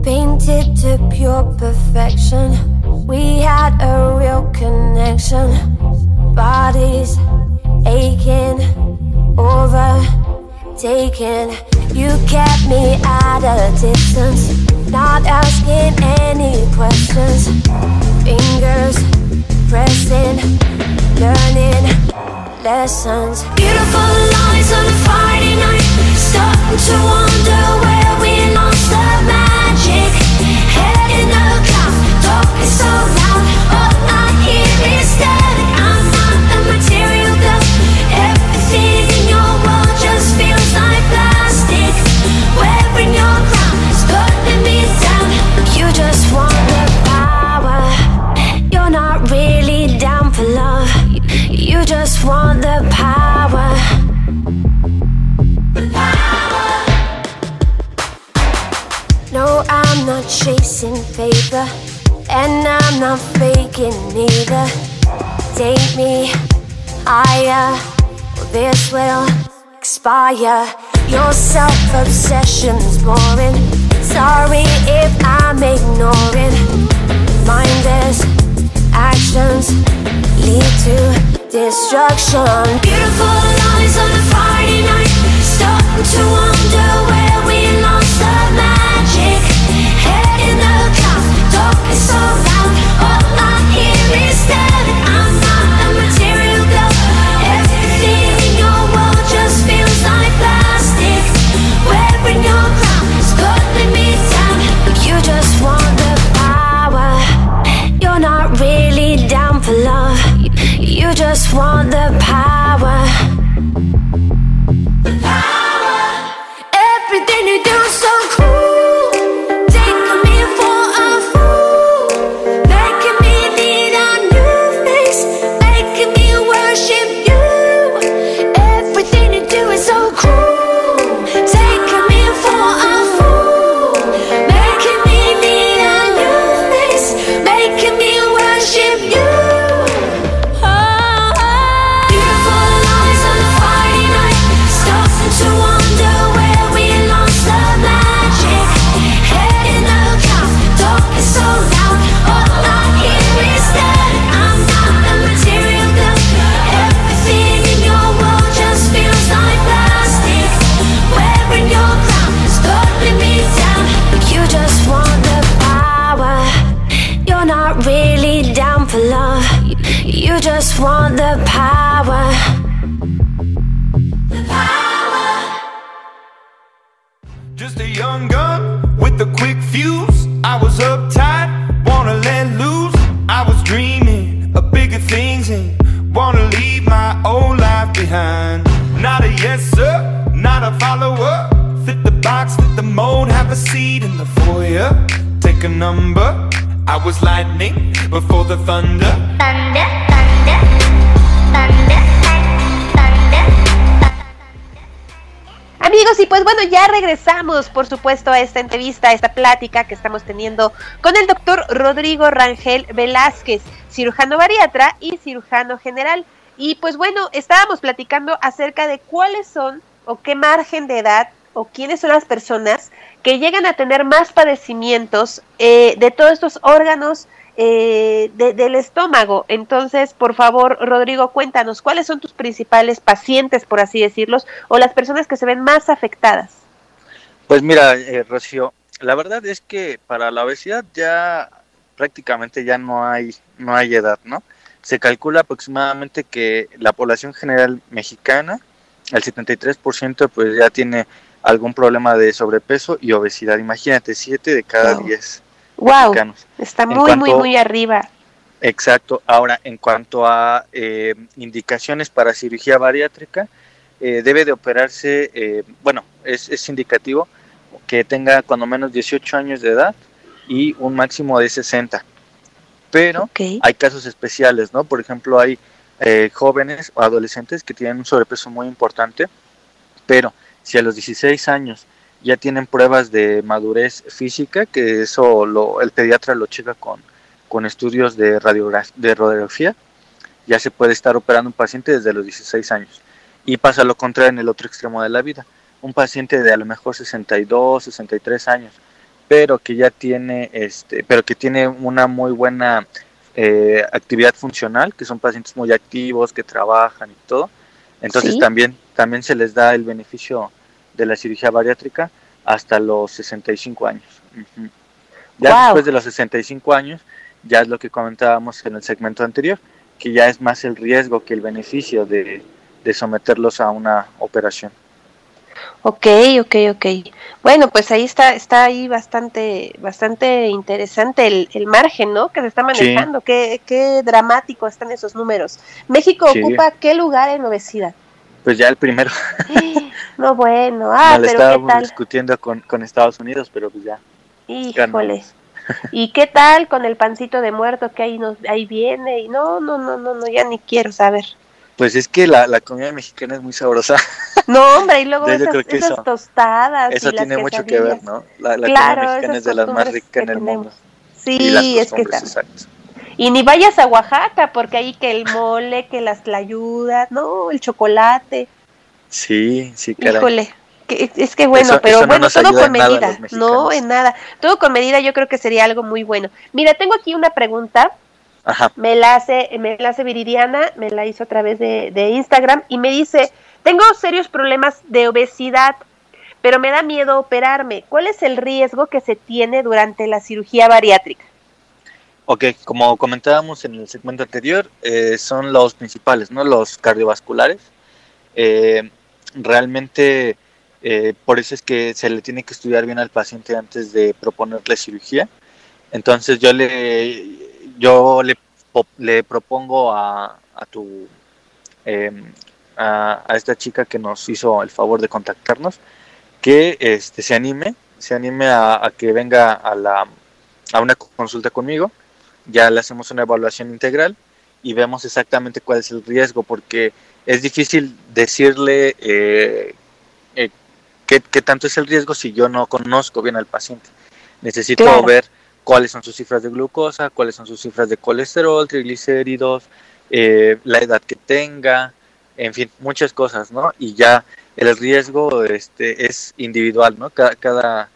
Painted to pure perfection. We had a real connection. Bodies aching, overtaken. You kept me at a distance, not asking any questions. Fingers pressing, learning lessons. Beautiful lies on a Friday night. Starting to wonder where we I'm not faking either. Take me higher, or this will expire. Your self obsession's boring. Sorry if I'm ignoring. Mindless actions lead to destruction. Beautiful lies on a Friday night. Starting to wonder where we lost the magic. Head in the clouds, talking so Everything in your world just feels like plastic. Your por supuesto, a esta entrevista, a esta plática que estamos teniendo con el doctor Rodrigo Rangel Velázquez, cirujano bariatra y cirujano general. Y pues bueno, estábamos platicando acerca de cuáles son o qué margen de edad o quiénes son las personas que llegan a tener más padecimientos eh, de todos estos órganos eh, de- del estómago. Entonces, por favor, Rodrigo, cuéntanos, ¿cuáles son tus principales pacientes, por así decirlos, o las personas que se ven más afectadas? Pues mira, eh, Rocío, la verdad es que para la obesidad ya prácticamente ya no hay, no hay edad, ¿no? Se calcula aproximadamente que la población general mexicana, el 73% pues ya tiene algún problema de sobrepeso y obesidad. Imagínate, 7 de cada Wow. 10 Wow, mexicanos. está muy, muy, muy arriba. Exacto. Ahora, en cuanto a eh, indicaciones para cirugía bariátrica, eh, debe de operarse, eh, bueno, es, es indicativo que tenga cuando menos 18 años de edad y un máximo de 60. Pero hay casos especiales, ¿no? Por ejemplo, hay eh, jóvenes o adolescentes que tienen un sobrepeso muy importante, pero si a los 16 años ya tienen pruebas de madurez física, que eso lo, el pediatra lo checa con, con estudios de, de radiografía, ya se puede estar operando un paciente desde los 16 años. Y pasa lo contrario en el otro extremo de la vida. Un paciente de a lo mejor 62, 63 años, pero que ya tiene, este, pero que tiene una muy buena eh, actividad funcional, que son pacientes muy activos, que trabajan y todo. Entonces Sí. también, también se les da el beneficio de la cirugía bariátrica hasta los 65 años. Ya Wow. después de los 65 años, ya es lo que comentábamos en el segmento anterior, que ya es más el riesgo que el beneficio de, de someterlos a una operación. Ok, ok, ok. Bueno, pues ahí está, está ahí bastante, bastante interesante el, el margen, ¿no? Que se está manejando. Qué, qué dramático están esos números. México Sí. ocupa qué lugar en obesidad. Pues ya el primero, No, bueno. Ah, le pero qué estábamos tal. discutiendo con, con Estados Unidos, pero pues ya. Híjole. ¿Y qué tal con el pancito de muerto que ahí nos, ahí viene? Y no, no, no, no, no, ya ni quiero saber. Pues es que la, la comida mexicana es muy sabrosa. No, hombre, y luego yo esas, creo que esas eso- tostadas. Eso y las tiene mucho que ver. ¿no? La, la Claro, comida mexicana es de las más ricas en el tenemos. mundo. Sí, es que está. Y ni vayas a Oaxaca, porque ahí que el mole, que las tlayudas, no, el chocolate. Sí, sí, caray. Híjole, que es, que bueno, Eso- pero eso bueno, todo con medida. No, en nada. Todo con medida yo creo que sería algo muy bueno. Mira, tengo aquí una pregunta. Ajá. Me la hace, me la hace Viridiana, me la hizo a través de, de Instagram y me dice, tengo serios problemas de obesidad, pero me da miedo operarme. ¿Cuál es el riesgo que se tiene durante la cirugía bariátrica? Ok, como comentábamos en el segmento anterior, eh, son los principales, ¿no? Los cardiovasculares. Eh, realmente, eh, por eso es que se le tiene que estudiar bien al paciente antes de proponerle cirugía. Entonces yo le, yo le, le propongo a, a tu, em, a, a esta chica que nos hizo el favor de contactarnos, que este, se anime, se anime a, a que venga a, la, a una consulta conmigo ya le hacemos una evaluación integral y vemos exactamente cuál es el riesgo, porque es difícil decirle eh, eh, qué, qué tanto es el riesgo si yo no conozco bien al paciente. Necesito Claro. ver cuáles son sus cifras de glucosa, cuáles son sus cifras de colesterol, triglicéridos, eh, la edad que tenga, en fin, muchas cosas, ¿no? Y ya el riesgo este, es individual, ¿no? Cada, cada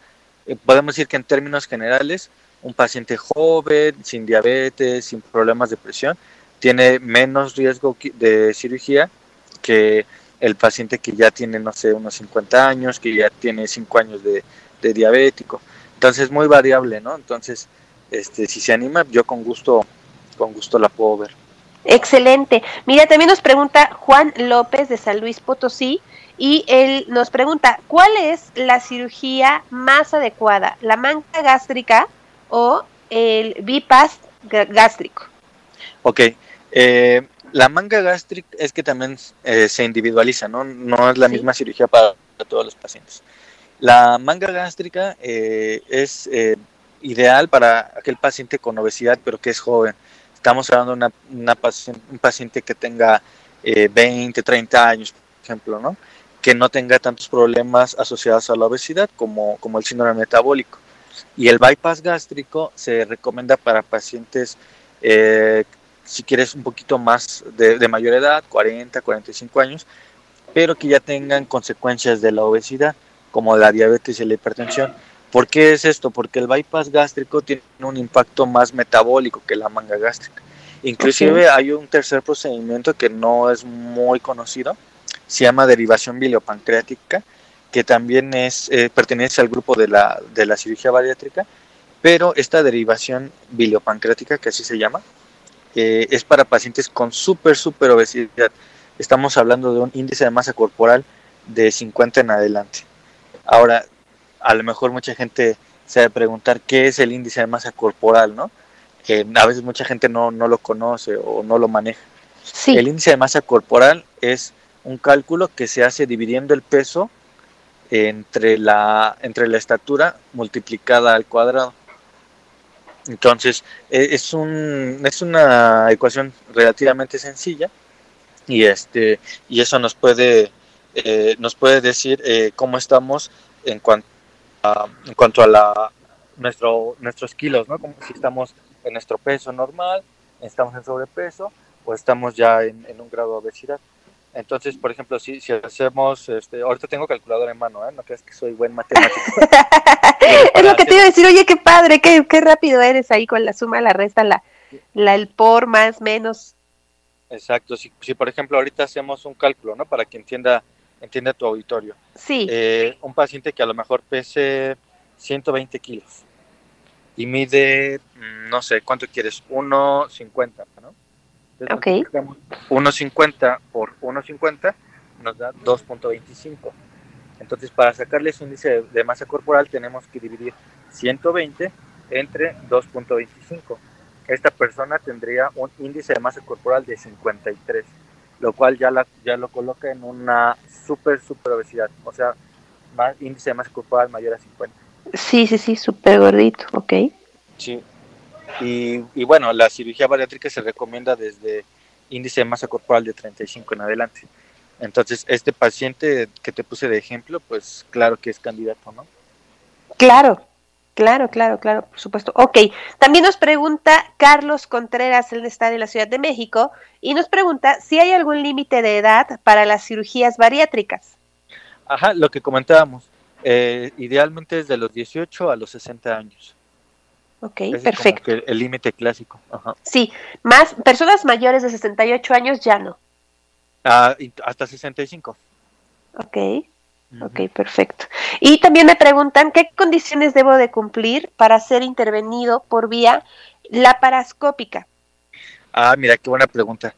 eh, podemos decir que en términos generales, un paciente joven, sin diabetes, sin problemas de presión, tiene menos riesgo de cirugía que el paciente que ya tiene, no sé, unos 50 años, que ya tiene 5 años de, de diabético. Entonces es muy variable, ¿no? Entonces, este, si se anima, yo con gusto, con gusto la puedo ver. Excelente. Mira, también nos pregunta Juan López de San Luis Potosí y él nos pregunta, ¿cuál es la cirugía más adecuada? ¿La manga gástrica o el bypass gá- gástrico? Ok, eh, la manga gástrica es que también eh, se individualiza, ¿no? No es la Sí. misma cirugía para todos los pacientes. La manga gástrica eh, es eh, ideal para aquel paciente con obesidad, pero que es joven. Estamos hablando de una, una pacien- un paciente que tenga eh, 20, 30 años, por ejemplo, ¿no? Que no tenga tantos problemas asociados a la obesidad como, como el síndrome metabólico. Y el bypass gástrico se recomienda para pacientes, eh, si quieres, un poquito más de, de mayor edad, 40, 45 años, pero que ya tengan consecuencias de la obesidad, como la diabetes y la hipertensión. ¿Por qué es esto? Porque el bypass gástrico tiene un impacto más metabólico que la manga gástrica. Inclusive hay un tercer procedimiento que no es muy conocido, se llama derivación biliopancreática, que también es, eh, pertenece al grupo de la, de la cirugía bariátrica, pero esta derivación biliopancreática, que así se llama, eh, es para pacientes con súper, súper obesidad. Estamos hablando de un índice de masa corporal de 50 en adelante. Ahora, a lo mejor mucha gente se va a preguntar qué es el índice de masa corporal, ¿no? Que a veces mucha gente no, no lo conoce o no lo maneja. Sí. El índice de masa corporal es un cálculo que se hace dividiendo el peso entre la, entre la estatura multiplicada al cuadrado. Entonces, eh, es, un, es una ecuación relativamente sencilla y, este, y eso nos puede, eh, nos puede decir eh, cómo estamos en cuanto a, en cuanto a la, nuestro, nuestros kilos, ¿no? Como si estamos en nuestro peso normal, estamos en sobrepeso o estamos ya en, en un grado de obesidad. Entonces, por ejemplo, si, si hacemos, este, ahorita tengo calculadora en mano, ¿eh? no creas que soy buen matemático. es lo que te iba a decir, oye, qué padre, qué, qué rápido eres ahí con la suma, la resta, la, la el por, más, menos. Exacto, si, si por ejemplo ahorita hacemos un cálculo, ¿no? Para que entienda, entienda tu auditorio. Sí, Eh, un paciente que a lo mejor pese 120 kilos y mide, mm, no sé, ¿cuánto quieres? 1,50, ¿no? Entonces, Ok. multiplicamos 1,50 por 1,50 nos da 2.25. Entonces, para sacarle su índice de, de masa corporal tenemos que dividir 120 entre 2.25. Esta persona tendría un índice de masa corporal de 53, lo cual ya, la, ya lo coloca en una super, super obesidad, o sea, más, índice de masa corporal mayor a 50. sí, sí, sí, súper gordito, ok. Sí. Y, y bueno, la cirugía bariátrica se recomienda desde índice de masa corporal de 35 en adelante. Entonces, este paciente que te puse de ejemplo, pues claro que es candidato, ¿no? Claro, claro, claro, claro, por supuesto. Ok, también nos pregunta Carlos Contreras, él está de la Ciudad de México, y nos pregunta si hay algún límite de edad para las cirugías bariátricas. Ajá, lo que comentábamos. eh, idealmente es de los 18 a los 60 años. Ok, Ese es como perfecto. que el límite clásico. Ajá. Sí, más personas mayores de 68 años ya no. Ah, y hasta 65. Ok, ok, perfecto. Y también me preguntan qué condiciones debo de cumplir para ser intervenido por vía laparoscópica. Ah, mira, qué buena pregunta.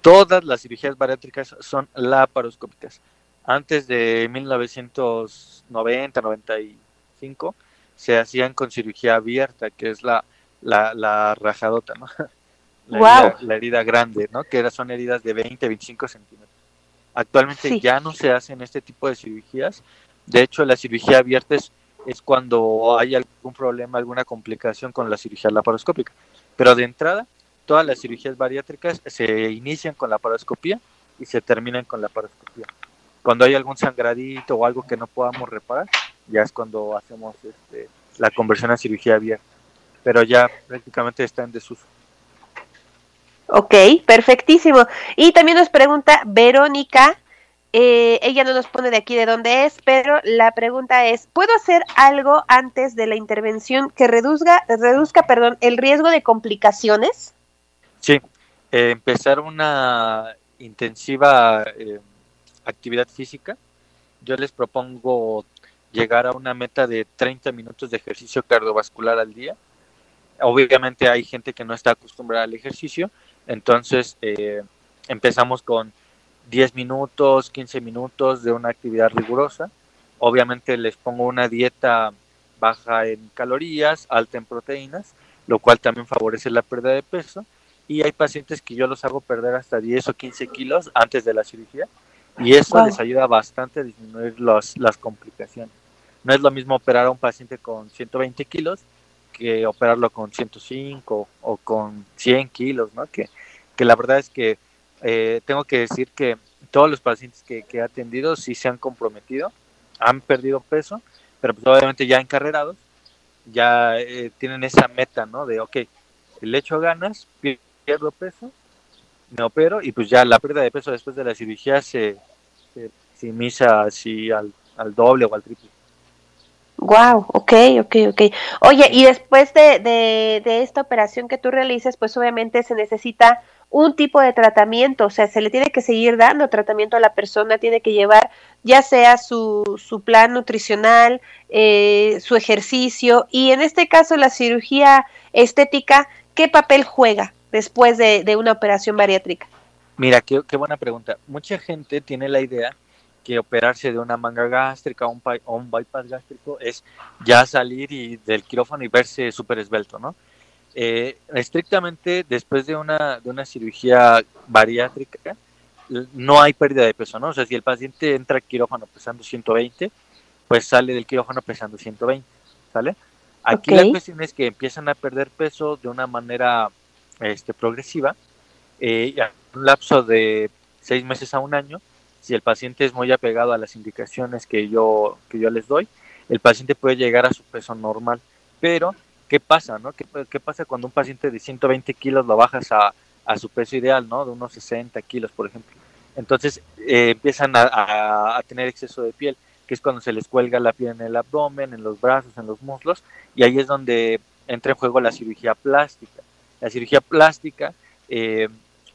Todas las cirugías bariátricas son laparoscópicas. Antes de 1990, 95, se hacían con cirugía abierta, que es la, la, la rajadota, ¿no? La, herida, la herida grande, ¿no? Que son heridas de 20, 25 centímetros. Actualmente Sí. ya no se hacen este tipo de cirugías. De hecho, la cirugía abierta es, es cuando hay algún problema, alguna complicación con la cirugía laparoscópica. Pero de entrada, todas las cirugías bariátricas se inician con la laparoscopía y se terminan con la laparoscopía. Cuando hay algún sangradito o algo que no podamos reparar, ya es cuando hacemos este, la conversión a cirugía abierta. Pero ya prácticamente está en desuso. Ok, perfectísimo. Y también nos pregunta Verónica, eh, ella no nos pone de aquí de dónde es, pero la pregunta es, ¿puedo hacer algo antes de la intervención que reduzca, reduzca perdón, el riesgo de complicaciones? Sí, eh, empezar una intensiva eh, actividad física. Yo les propongo llegar a una meta de 30 minutos de ejercicio cardiovascular al día. Obviamente hay gente que no está acostumbrada al ejercicio, Entonces, eh, empezamos con 10 minutos, 15 minutos de una actividad rigurosa. Obviamente les pongo una dieta baja en calorías, alta en proteínas, lo cual también favorece la pérdida de peso. Y hay pacientes que yo los hago perder hasta 10 o 15 kilos antes de la cirugía y eso Wow. les ayuda bastante a disminuir los, las complicaciones. No es lo mismo operar a un paciente con 120 kilos que operarlo con 105 o con 100 kilos, ¿no? Que, que la verdad es que eh, tengo que decir que todos los pacientes que, que he atendido sí se han comprometido, han perdido peso, pero pues obviamente ya encarrerados, ya eh, tienen esa meta, ¿no? De, ok, le echo ganas, pierdo peso, me opero y pues ya la pérdida de peso después de la cirugía se, se así al, al doble o al triple. Wow, ok, ok, ok. Oye, y después de, de, esta operación que tú realices, pues obviamente se necesita un tipo de tratamiento, o sea, se le tiene que seguir dando tratamiento a la persona, tiene que llevar ya sea su, su plan nutricional, eh, su ejercicio, y en este caso la cirugía estética, ¿qué papel juega después de, de una operación bariátrica? Mira, qué, qué buena pregunta. Mucha gente tiene la idea que operarse de una manga gástrica o un, o un bypass gástrico es ya salir y del quirófano y verse súper esbelto, ¿no? Eh, estrictamente después de una, de una cirugía bariátrica no hay pérdida de peso, ¿no? O sea, si el paciente entra al quirófano pesando 120, pues sale del quirófano pesando 120, ¿sale? Aquí la cuestión es que empiezan a perder peso de una manera este, progresiva, eh, y a un lapso de seis meses a un año, si el paciente es muy apegado a las indicaciones que yo, que yo les doy, el paciente puede llegar a su peso normal. Pero, ¿qué pasa? No? ¿Qué, pasa cuando un paciente de 120 kilos lo bajas a, a su peso ideal, ¿no? de unos 60 kilos, por ejemplo? Entonces eh, empiezan a, a- a tener exceso de piel, que es cuando se les cuelga la piel en el abdomen, en los brazos, en los muslos, y ahí es donde entra en juego la cirugía plástica. La cirugía plástica eh,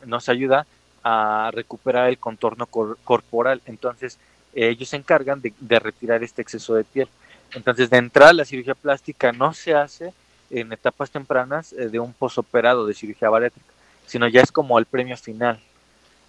nos ayuda a recuperar el contorno cor- corporal. Entonces, eh, ellos se encargan de, de retirar este exceso de piel. Entonces, de entrada, la cirugía plástica no se hace en etapas tempranas eh, de un posoperado de cirugía bariátrica, sino ya es como el premio final.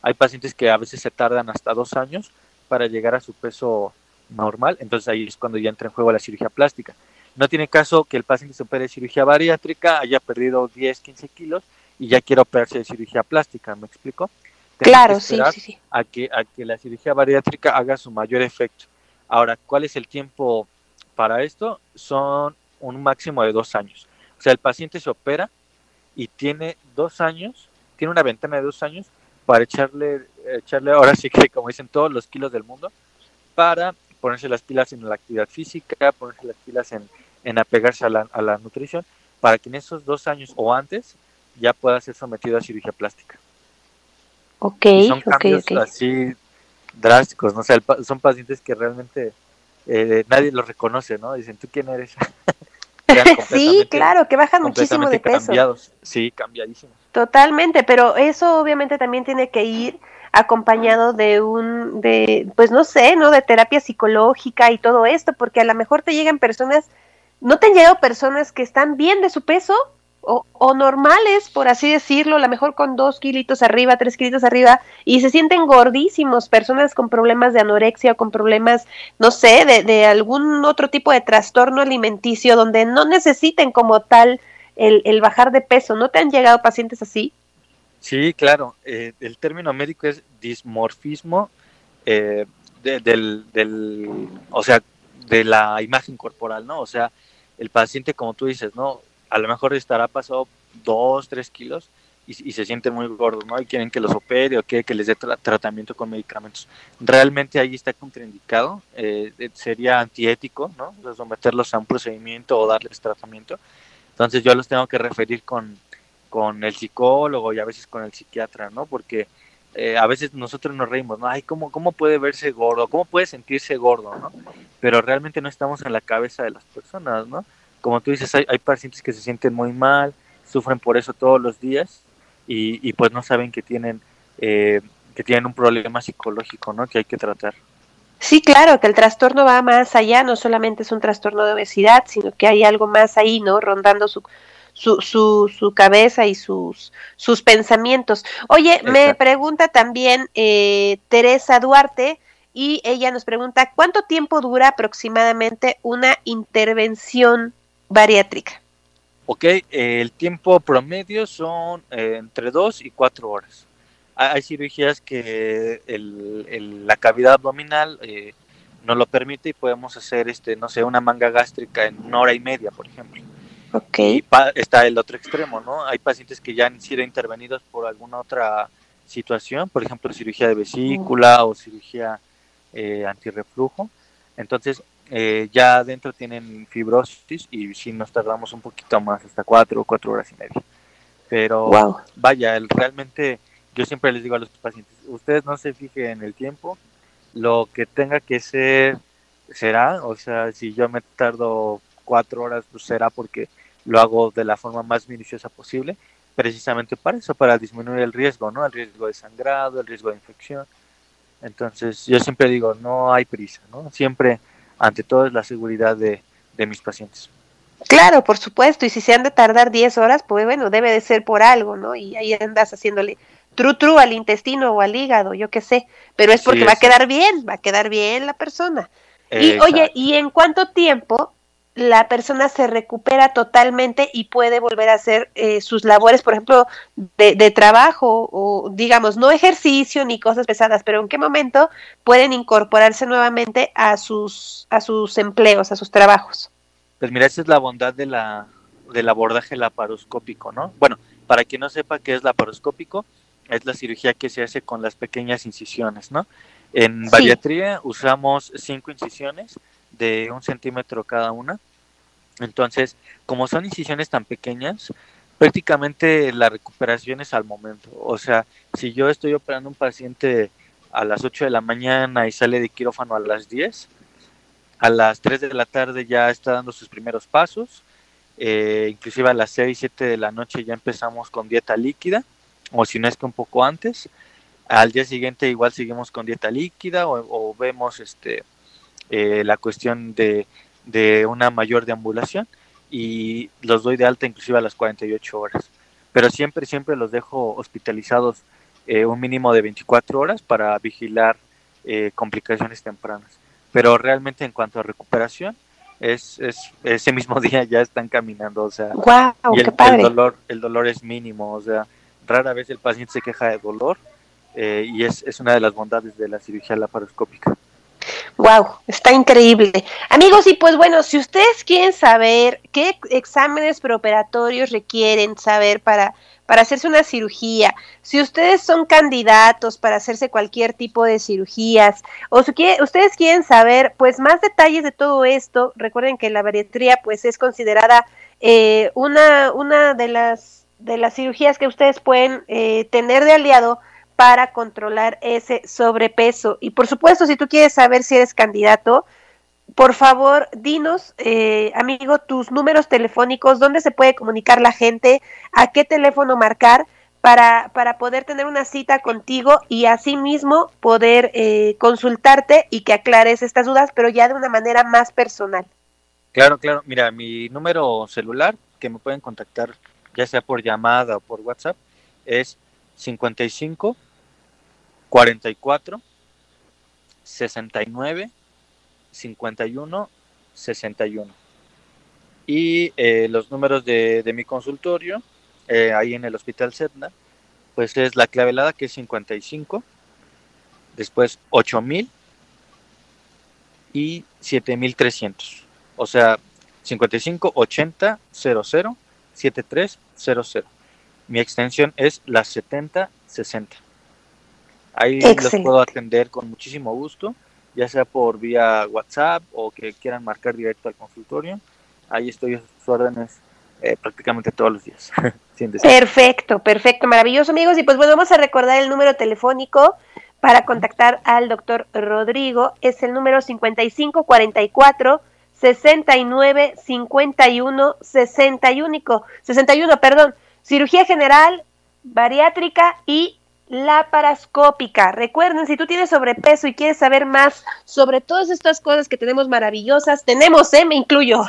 Hay pacientes que a veces se tardan hasta dos años para llegar a su peso normal, entonces ahí es cuando ya entra en juego la cirugía plástica. No tiene caso que el paciente se opere de cirugía bariátrica, haya perdido 10, 15 kilos y ya quiera operarse de cirugía plástica, ¿me explico? Claro, que sí, sí, sí. A que, a que la cirugía bariátrica haga su mayor efecto. Ahora, ¿cuál es el tiempo para esto? Son un máximo de dos años. O sea, el paciente se opera y tiene dos años, tiene una ventana de dos años para echarle, echarle ahora sí que, como dicen, todos los kilos del mundo para ponerse las pilas en la actividad física, ponerse las pilas en, en apegarse a la, a la nutrición, para que en esos dos años o antes ya pueda ser sometido a cirugía plástica. Ok, Y son cambios así drásticos, ¿no? O sea, el pa- son pacientes que realmente eh, nadie los reconoce, ¿no? Dicen, ¿tú quién eres? Sí, claro, que bajan muchísimo de peso. cambiados. Sí, cambiadísimos. Totalmente, pero eso obviamente también tiene que ir acompañado de un, de, pues no sé, ¿no? De terapia psicológica y todo esto, porque a lo mejor te llegan personas, no te han llegado personas que están bien de su peso o, normales, por así decirlo, a lo mejor con dos kilitos arriba, tres kilitos arriba, y se sienten gordísimos, personas con problemas de anorexia o con problemas, no sé, de, de algún otro tipo de trastorno alimenticio donde no necesiten como tal el, el bajar de peso. ¿No te han llegado pacientes así? Sí, claro. eh, el término médico es dismorfismo eh, de- del, del, o sea, de la imagen corporal, ¿no? O sea, el paciente, como tú dices, ¿no? A lo mejor estará pasado dos, tres kilos y, se siente muy gordo, ¿no? Y quieren que los opere o quieren que les dé tra- tratamiento con medicamentos. Realmente ahí está contraindicado, eh, eh, sería antiético, ¿no? Someterlos a un procedimiento o darles tratamiento. Entonces yo los tengo que referir con, con el psicólogo y a veces con el psiquiatra, ¿no? Porque eh, a veces nosotros nos reímos, ¿no? Ay, ¿cómo, ¿cómo puede verse gordo? ¿Cómo puede sentirse gordo, ¿no? Pero realmente no estamos en la cabeza de las personas, ¿no? Como tú dices, hay, hay pacientes que se sienten muy mal, sufren por eso todos los días y, y pues no saben que tienen, eh, que tienen un problema psicológico, ¿no? Que hay que tratar. Sí, claro, que el trastorno va más allá, no solamente es un trastorno de obesidad, sino que hay algo más ahí, ¿no? Rondando su, su, su, su cabeza y sus, sus pensamientos. Oye, me pregunta también eh, Teresa Duarte y ella nos pregunta, ¿cuánto tiempo dura aproximadamente una intervención bariátrica? Ok, eh, el tiempo promedio son eh, entre 2 y 4 horas. Hay, hay cirugías que el- el- la cavidad abdominal eh, no lo permite y podemos hacer, este, no sé, una manga gástrica en una hora y media, por ejemplo. Ok. Y pa- está el otro extremo, ¿no? Hay pacientes que ya han sido intervenidos por alguna otra situación, por ejemplo, cirugía de vesícula o cirugía eh, antirreflujo. Entonces, eh, ya adentro tienen fibrosis y sí nos tardamos un poquito más, hasta cuatro o cuatro horas y media. Pero Wow. vaya, el- realmente yo siempre les digo a los pacientes, ustedes no se fijen en el tiempo, lo que tenga que ser será, o sea, si yo me tardo cuatro horas, pues será porque lo hago de la forma más minuciosa posible, precisamente para eso, para disminuir el riesgo, ¿no? El riesgo de sangrado, el riesgo de infección. Entonces, yo siempre digo, no hay prisa, ¿no? Siempre, ante todo, es la seguridad de, de mis pacientes. Claro, por supuesto, y si se han de tardar 10 horas, pues bueno, debe de ser por algo, ¿no? Y ahí andas haciéndole tru tru al intestino o al hígado, yo qué sé, pero es Sí, porque va a quedar bien, va a quedar bien la persona. Y Exacto. oye, ¿y en cuánto tiempo la persona se recupera totalmente y puede volver a hacer eh, sus labores, por ejemplo, de, de trabajo o digamos, no ejercicio ni cosas pesadas, pero en qué momento pueden incorporarse nuevamente a sus, a sus empleos, a sus trabajos? Pues mira, esa es la bondad de la, del abordaje laparoscópico, ¿no? Bueno, para quien no sepa qué es laparoscópico, es la cirugía que se hace con las pequeñas incisiones, ¿no? En Sí. bariatría usamos cinco incisiones de un centímetro cada una. Entonces, como son incisiones tan pequeñas, prácticamente la recuperación es al momento. O sea, si yo estoy operando un paciente a las 8 de la mañana y sale de quirófano a las 10, a las 3 de la tarde ya está dando sus primeros pasos, eh, inclusive a las 6, 7 de la noche ya empezamos con dieta líquida, o si no es que un poco antes, al día siguiente igual seguimos con dieta líquida o, o vemos este eh, la cuestión de, de una mayor deambulación y los doy de alta inclusive a las 48 horas. Pero siempre, siempre los dejo hospitalizados eh, un mínimo de 24 horas para vigilar eh, complicaciones tempranas. Pero realmente en cuanto a recuperación, es, es ese mismo día ya están caminando, o sea, ¡Guau! y el, ¡Qué el padre! dolor, el dolor es mínimo, o sea, rara vez el paciente se queja de dolor eh, y es, es una de las bondades de la cirugía laparoscópica. Wow, está increíble. Amigos, y pues bueno, si ustedes quieren saber qué exámenes preoperatorios requieren saber para, para hacerse una cirugía, si ustedes son candidatos para hacerse cualquier tipo de cirugías, o si quiere- ustedes quieren saber pues más detalles de todo esto, recuerden que la bariatría pues es considerada eh, una, una de las de las cirugías que ustedes pueden eh, tener de aliado para controlar ese sobrepeso. Y por supuesto, si tú quieres saber si eres candidato, por favor, dinos, eh, amigo, tus números telefónicos, dónde se puede comunicar la gente, a qué teléfono marcar para, para poder tener una cita contigo y asimismo poder eh, consultarte y que aclares estas dudas, pero ya de una manera más personal. Claro, claro, mira, mi número celular que me pueden contactar ya sea por llamada o por WhatsApp es 55 44 69 51 61. Y eh, los números de, de mi consultorio, eh, ahí en el Hospital Setna, pues es la clavelada que es 55, después 8000 y 7300. O sea, 55 80 00 7300. Mi extensión es la 7060. Ahí los puedo atender con muchísimo gusto, ya sea por vía WhatsApp o que quieran marcar directo al consultorio. Ahí estoy a sus órdenes eh, prácticamente todos los días. Perfecto, perfecto, maravilloso amigos. Y pues bueno, vamos a recordar el número telefónico para contactar al doctor Rodrigo. Es el número 5544 69 51 61, 61, perdón. Cirugía general, bariátrica y laparoscópica. Recuerden, si tú tienes sobrepeso y quieres saber más sobre todas estas cosas que tenemos maravillosas, tenemos, ¿eh? me incluyo,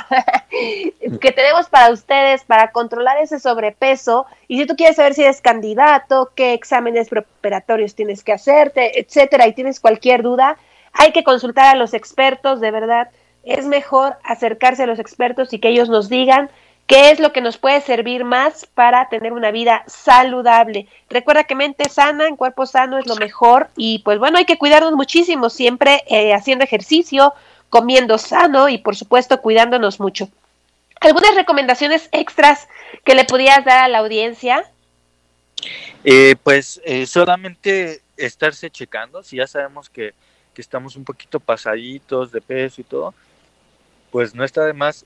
que tenemos para ustedes para controlar ese sobrepeso. Y si tú quieres saber si eres candidato, qué exámenes preparatorios tienes que hacerte, etcétera, y tienes cualquier duda, hay que consultar a los expertos, de verdad. Es mejor acercarse a los expertos y que ellos nos digan ¿Qué es lo que nos puede servir más para tener una vida saludable? Recuerda que mente sana, en cuerpo sano es lo mejor y pues bueno, hay que cuidarnos muchísimo, siempre eh, haciendo ejercicio, comiendo sano y por supuesto cuidándonos mucho. ¿Algunas recomendaciones extras que le pudieras dar a la audiencia? Eh, pues eh, solamente estarse checando, si ya sabemos que, que, estamos un poquito pasaditos de peso y todo, pues no está de más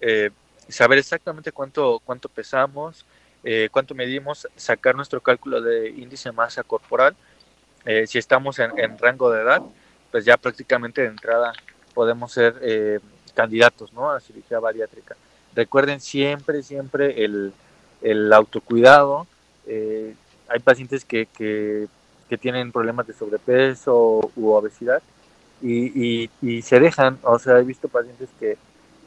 saber exactamente cuánto, cuánto pesamos, eh, cuánto medimos, sacar nuestro cálculo de índice de masa corporal. Eh, si estamos en, rango de edad, pues ya prácticamente de entrada podemos ser eh, candidatos ¿no? a cirugía bariátrica. Recuerden siempre, siempre el, el autocuidado. hay pacientes que, que, que, tienen problemas de sobrepeso u obesidad y, y, y se dejan, o sea, he visto pacientes que,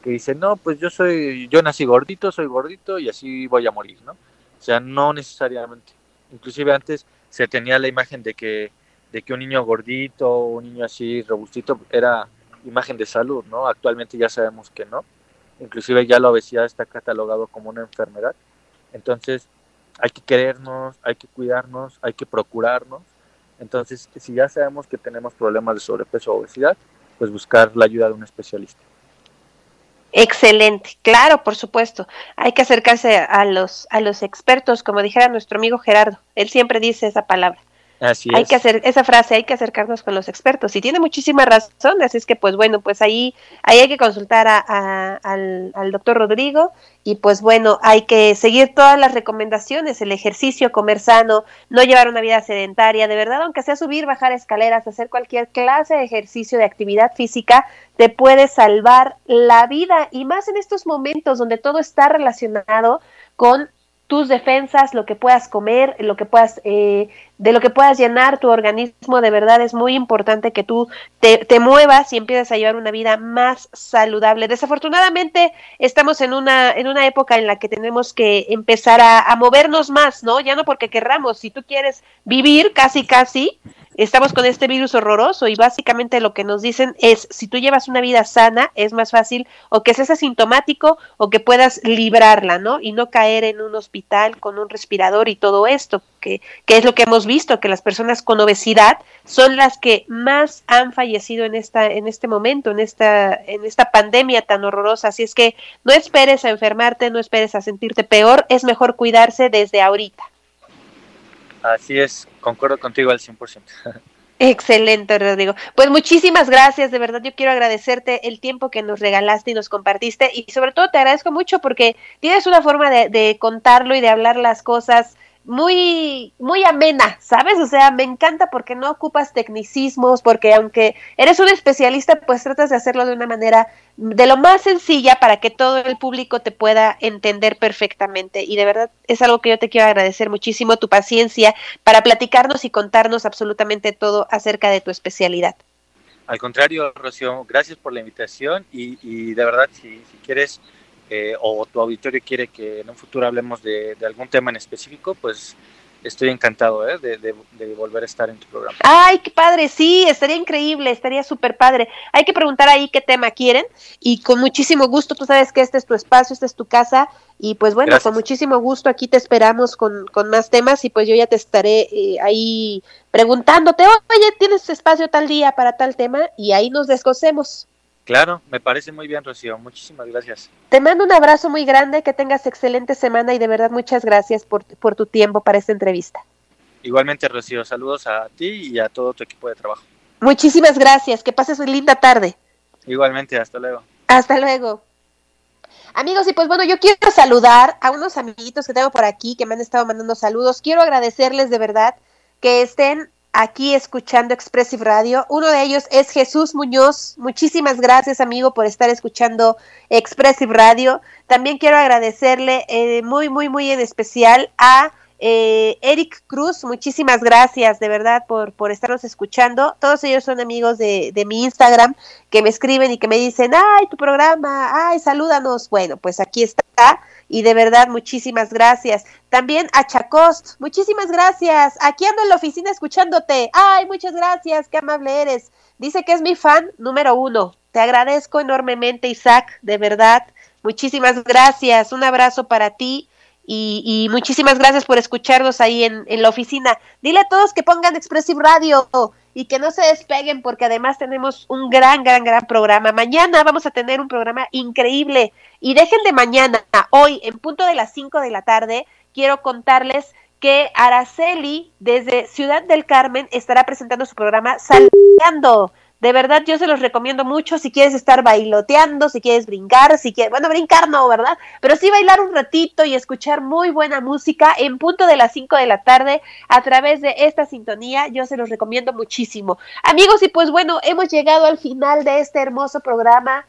que dice, no, pues yo soy, yo nací gordito, soy gordito y así voy a morir, ¿no? O sea, no necesariamente. Inclusive antes se tenía la imagen de que, de que un niño gordito, un niño así robustito era imagen de salud, ¿no? Actualmente ya sabemos que no. Inclusive ya la obesidad está catalogado como una enfermedad. Entonces, hay que querernos, hay que cuidarnos, hay que procurarnos. Entonces, si ya sabemos que tenemos problemas de sobrepeso o obesidad, pues buscar la ayuda de un especialista. Excelente, claro, por supuesto. Hay que acercarse a los a los expertos, como dijera nuestro amigo Gerardo. Él siempre dice esa palabra. Así hay que hacer esa frase, hay que acercarnos con los expertos y tiene muchísima razón, así es que pues bueno, pues ahí, ahí hay que consultar a, al, al doctor Rodrigo y pues bueno, hay que seguir todas las recomendaciones, el ejercicio, comer sano, no llevar una vida sedentaria, de verdad, aunque sea subir, bajar escaleras, hacer cualquier clase de ejercicio, de actividad física, te puede salvar la vida y más en estos momentos donde todo está relacionado con tus defensas, lo que puedas comer, lo que puedas, eh, de lo que puedas llenar tu organismo, de verdad es muy importante que tú te, te, muevas y empieces a llevar una vida más saludable. Desafortunadamente estamos en una, en una época en la que tenemos que empezar a, a movernos más, ¿no? Ya no porque querramos, si tú quieres vivir casi, casi, estamos con este virus horroroso y básicamente lo que nos dicen es si tú llevas una vida sana es más fácil o que seas asintomático o que puedas librarla, ¿no? Y no caer en un hospital con un respirador y todo esto, que, que es lo que hemos visto, que las personas con obesidad son las que más han fallecido en esta, en este momento, en esta, en esta pandemia tan horrorosa. Así es que no esperes a enfermarte, no esperes a sentirte peor, es mejor cuidarse desde ahorita. Así es, concuerdo contigo al 100%. Excelente, Rodrigo. Pues muchísimas gracias, de verdad yo quiero agradecerte el tiempo que nos regalaste y nos compartiste y sobre todo te agradezco mucho porque tienes una forma de, de contarlo y de hablar las cosas muy, muy amena, ¿sabes? O sea, me encanta porque no ocupas tecnicismos, porque aunque eres un especialista, pues tratas de hacerlo de una manera de lo más sencilla para que todo el público te pueda entender perfectamente. Y de verdad es algo que yo te quiero agradecer muchísimo, tu paciencia para platicarnos y contarnos absolutamente todo acerca de tu especialidad. Al contrario, Rocío, gracias por la invitación y, y de verdad, si, si quieres eh, o tu auditorio quiere que en un futuro hablemos de, de algún tema en específico, pues estoy encantado ¿eh? de, de, de, volver a estar en tu programa. Ay, qué padre, sí, estaría increíble, estaría súper padre. Hay que preguntar ahí qué tema quieren y con muchísimo gusto, tú sabes que este es tu espacio, esta es tu casa y pues bueno, Gracias. con muchísimo gusto aquí te esperamos con, con más temas y pues yo ya te estaré eh, ahí preguntándote, oye, ¿tienes espacio tal día para tal tema? Y ahí nos descosemos. Claro, me parece muy bien, Rocío. Muchísimas gracias. Te mando un abrazo muy grande, que tengas excelente semana y de verdad muchas gracias por, por tu tiempo para esta entrevista. Igualmente, Rocío, saludos a ti y a todo tu equipo de trabajo. Muchísimas gracias, que pases una linda tarde. Igualmente, hasta luego. Hasta luego. Amigos, y pues bueno, yo quiero saludar a unos amiguitos que tengo por aquí que me han estado mandando saludos. Quiero agradecerles de verdad que estén aquí escuchando Expressive Radio. Uno de ellos es Jesús Muñoz. Muchísimas gracias, amigo, por estar escuchando Expressive Radio. También quiero agradecerle eh, muy, muy, muy en especial a eh, Eric Cruz, muchísimas gracias de verdad por, por estarnos escuchando. Todos ellos son amigos de, de mi Instagram que me escriben y que me dicen, ay, tu programa, ay, salúdanos. Bueno, pues aquí está y de verdad muchísimas gracias. También a Chacost, muchísimas gracias. Aquí ando en la oficina escuchándote. Ay, muchas gracias, qué amable eres. Dice que es mi fan número uno. Te agradezco enormemente, Isaac, de verdad. Muchísimas gracias. Un abrazo para ti y, y muchísimas gracias por escucharnos ahí en, en, la oficina. Dile a todos que pongan Expressive Radio y que no se despeguen porque además tenemos un gran, gran, gran programa. Mañana vamos a tener un programa increíble y dejen de mañana, hoy en punto de las 5 de la tarde, quiero contarles que Araceli desde Ciudad del Carmen estará presentando su programa Salteando. De verdad, yo se los recomiendo mucho si quieres estar bailoteando, si quieres brincar, si quieres, bueno, brincar no, ¿verdad? Pero sí bailar un ratito y escuchar muy buena música en punto de las 5 de la tarde a través de esta sintonía. Yo se los recomiendo muchísimo. Amigos, y pues bueno, hemos llegado al final de este hermoso programa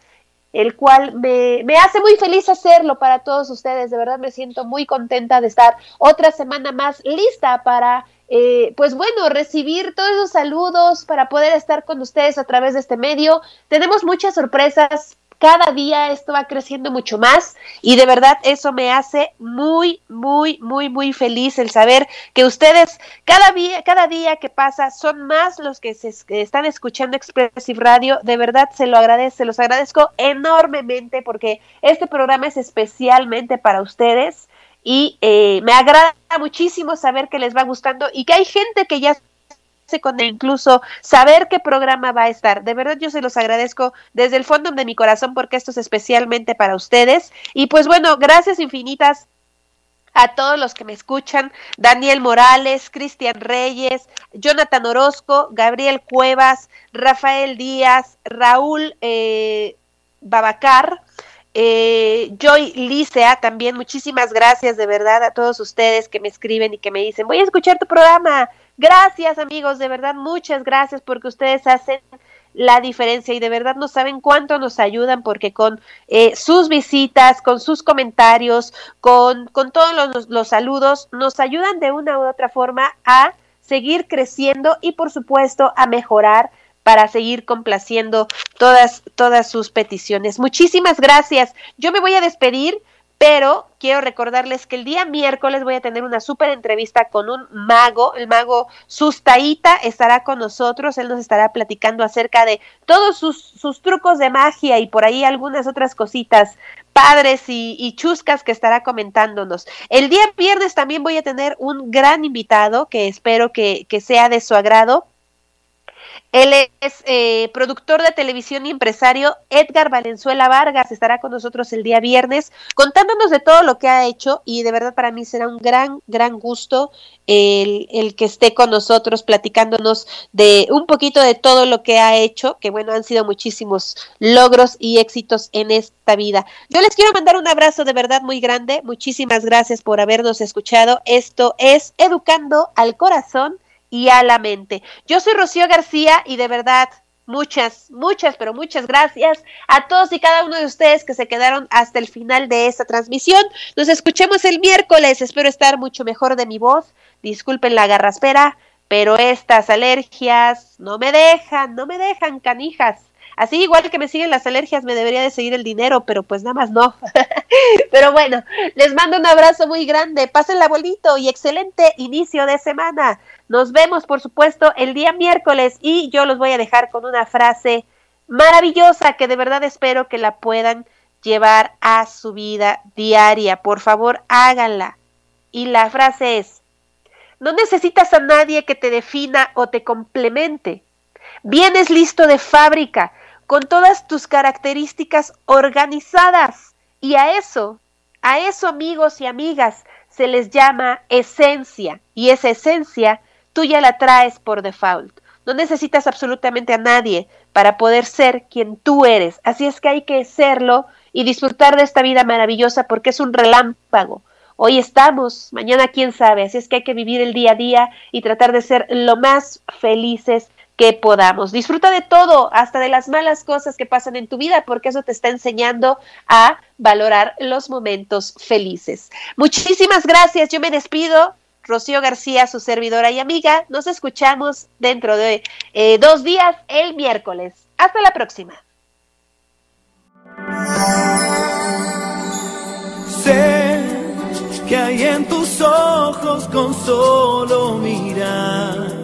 el cual me, me, hace muy feliz hacerlo para todos ustedes. De verdad me siento muy contenta de estar otra semana más lista para, eh, pues bueno, recibir todos esos saludos, para poder estar con ustedes a través de este medio. Tenemos muchas sorpresas. Cada día esto va creciendo mucho más y de verdad eso me hace muy, muy, muy, muy feliz el saber que ustedes cada día, cada día que pasa son más los que se están escuchando Expressive Radio. De verdad se lo agradezco, se los agradezco enormemente porque este programa es especialmente para ustedes y eh, me agrada muchísimo saber que les va gustando y que hay gente que ya se con incluso saber qué programa va a estar. De verdad yo se los agradezco desde el fondo de mi corazón porque esto es especialmente para ustedes. Y pues bueno, gracias infinitas a todos los que me escuchan, Daniel Morales, Cristian Reyes, Jonathan Orozco, Gabriel Cuevas, Rafael Díaz, Raúl eh, Babacar, eh, Joy Licea también, muchísimas gracias de verdad a todos ustedes que me escriben y que me dicen, voy a escuchar tu programa. Gracias amigos, de verdad, muchas gracias porque ustedes hacen la diferencia y de verdad no saben cuánto nos ayudan porque con eh, sus visitas, con sus comentarios, con, con todos los, los saludos, nos ayudan de una u otra forma a seguir creciendo y por supuesto a mejorar para seguir complaciendo todas, todas sus peticiones. Muchísimas gracias. Yo me voy a despedir, pero quiero recordarles que el día miércoles voy a tener una súper entrevista con un mago, el mago Sustaita estará con nosotros, él nos estará platicando acerca de todos sus, sus trucos de magia y por ahí algunas otras cositas padres y, chuscas que estará comentándonos. El día viernes también voy a tener un gran invitado que espero que sea de su agrado. Él es eh, productor de televisión y empresario. Edgar Valenzuela Vargas estará con nosotros el día viernes contándonos de todo lo que ha hecho y de verdad para mí será un gran, gran gusto el, el, que esté con nosotros platicándonos de un poquito de todo lo que ha hecho, que bueno, han sido muchísimos logros y éxitos en esta vida. Yo les quiero mandar un abrazo de verdad muy grande. Muchísimas gracias por habernos escuchado. Esto es Educando al Corazón y a la mente. Yo soy Rocío García y de verdad muchas, muchas, pero muchas gracias a todos y cada uno de ustedes que se quedaron hasta el final de esta transmisión. Nos escuchemos el miércoles. Espero estar mucho mejor de mi voz. Disculpen la garraspera, pero estas alergias no me dejan, no me dejan, canijas. Así igual que me siguen las alergias, me debería de seguir el dinero, pero pues nada más no. pero bueno, les mando un abrazo muy grande, pásenla bonito y excelente inicio de semana. Nos vemos, por supuesto, el día miércoles y yo los voy a dejar con una frase maravillosa que de verdad espero que la puedan llevar a su vida diaria. Por favor, háganla. Y la frase es, no necesitas a nadie que te defina o te complemente. Vienes listo de fábrica, con todas tus características organizadas. Y a eso, a eso amigos y amigas, se les llama esencia. Y esa esencia tú ya la traes por default. No necesitas absolutamente a nadie para poder ser quien tú eres. Así es que hay que serlo y disfrutar de esta vida maravillosa porque es un relámpago. Hoy estamos, mañana quién sabe. Así es que hay que vivir el día a día y tratar de ser lo más felices que podamos. Disfruta de todo, hasta de las malas cosas que pasan en tu vida, porque eso te está enseñando a valorar los momentos felices. Muchísimas gracias, yo me despido. Rocío García, su servidora y amiga. Nos escuchamos dentro de eh, dos días, el miércoles. Hasta la próxima. Sé que hay en tus ojos con solo mirar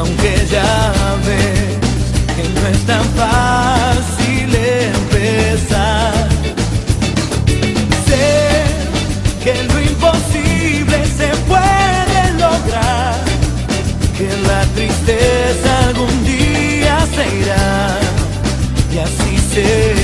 Aunque ya ves que no es tan fácil empezar. Sé que lo imposible se puede lograr. Que la tristeza algún día se irá y así será.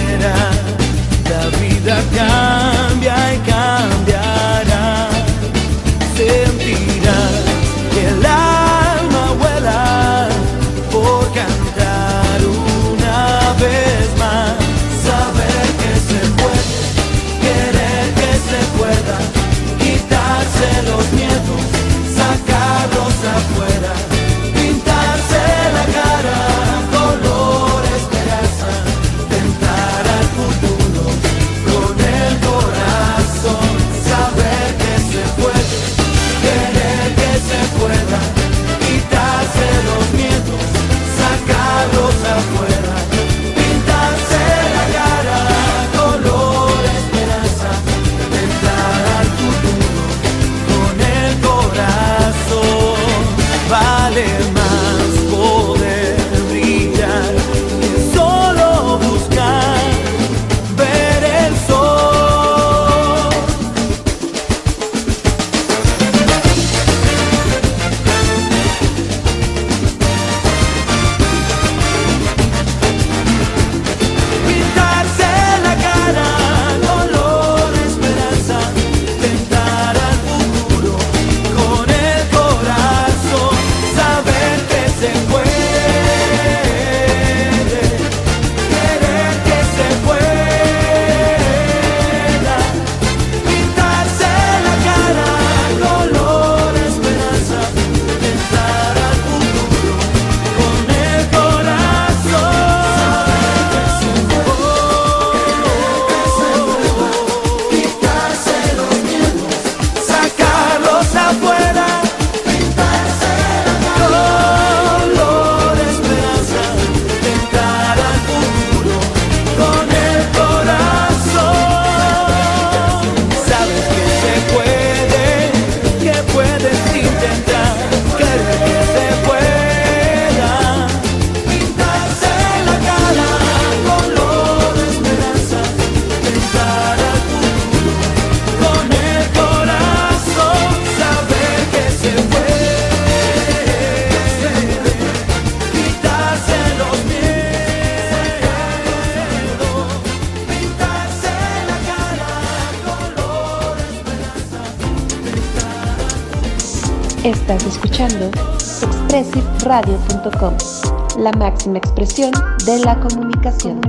La máxima expresión de la comunicación.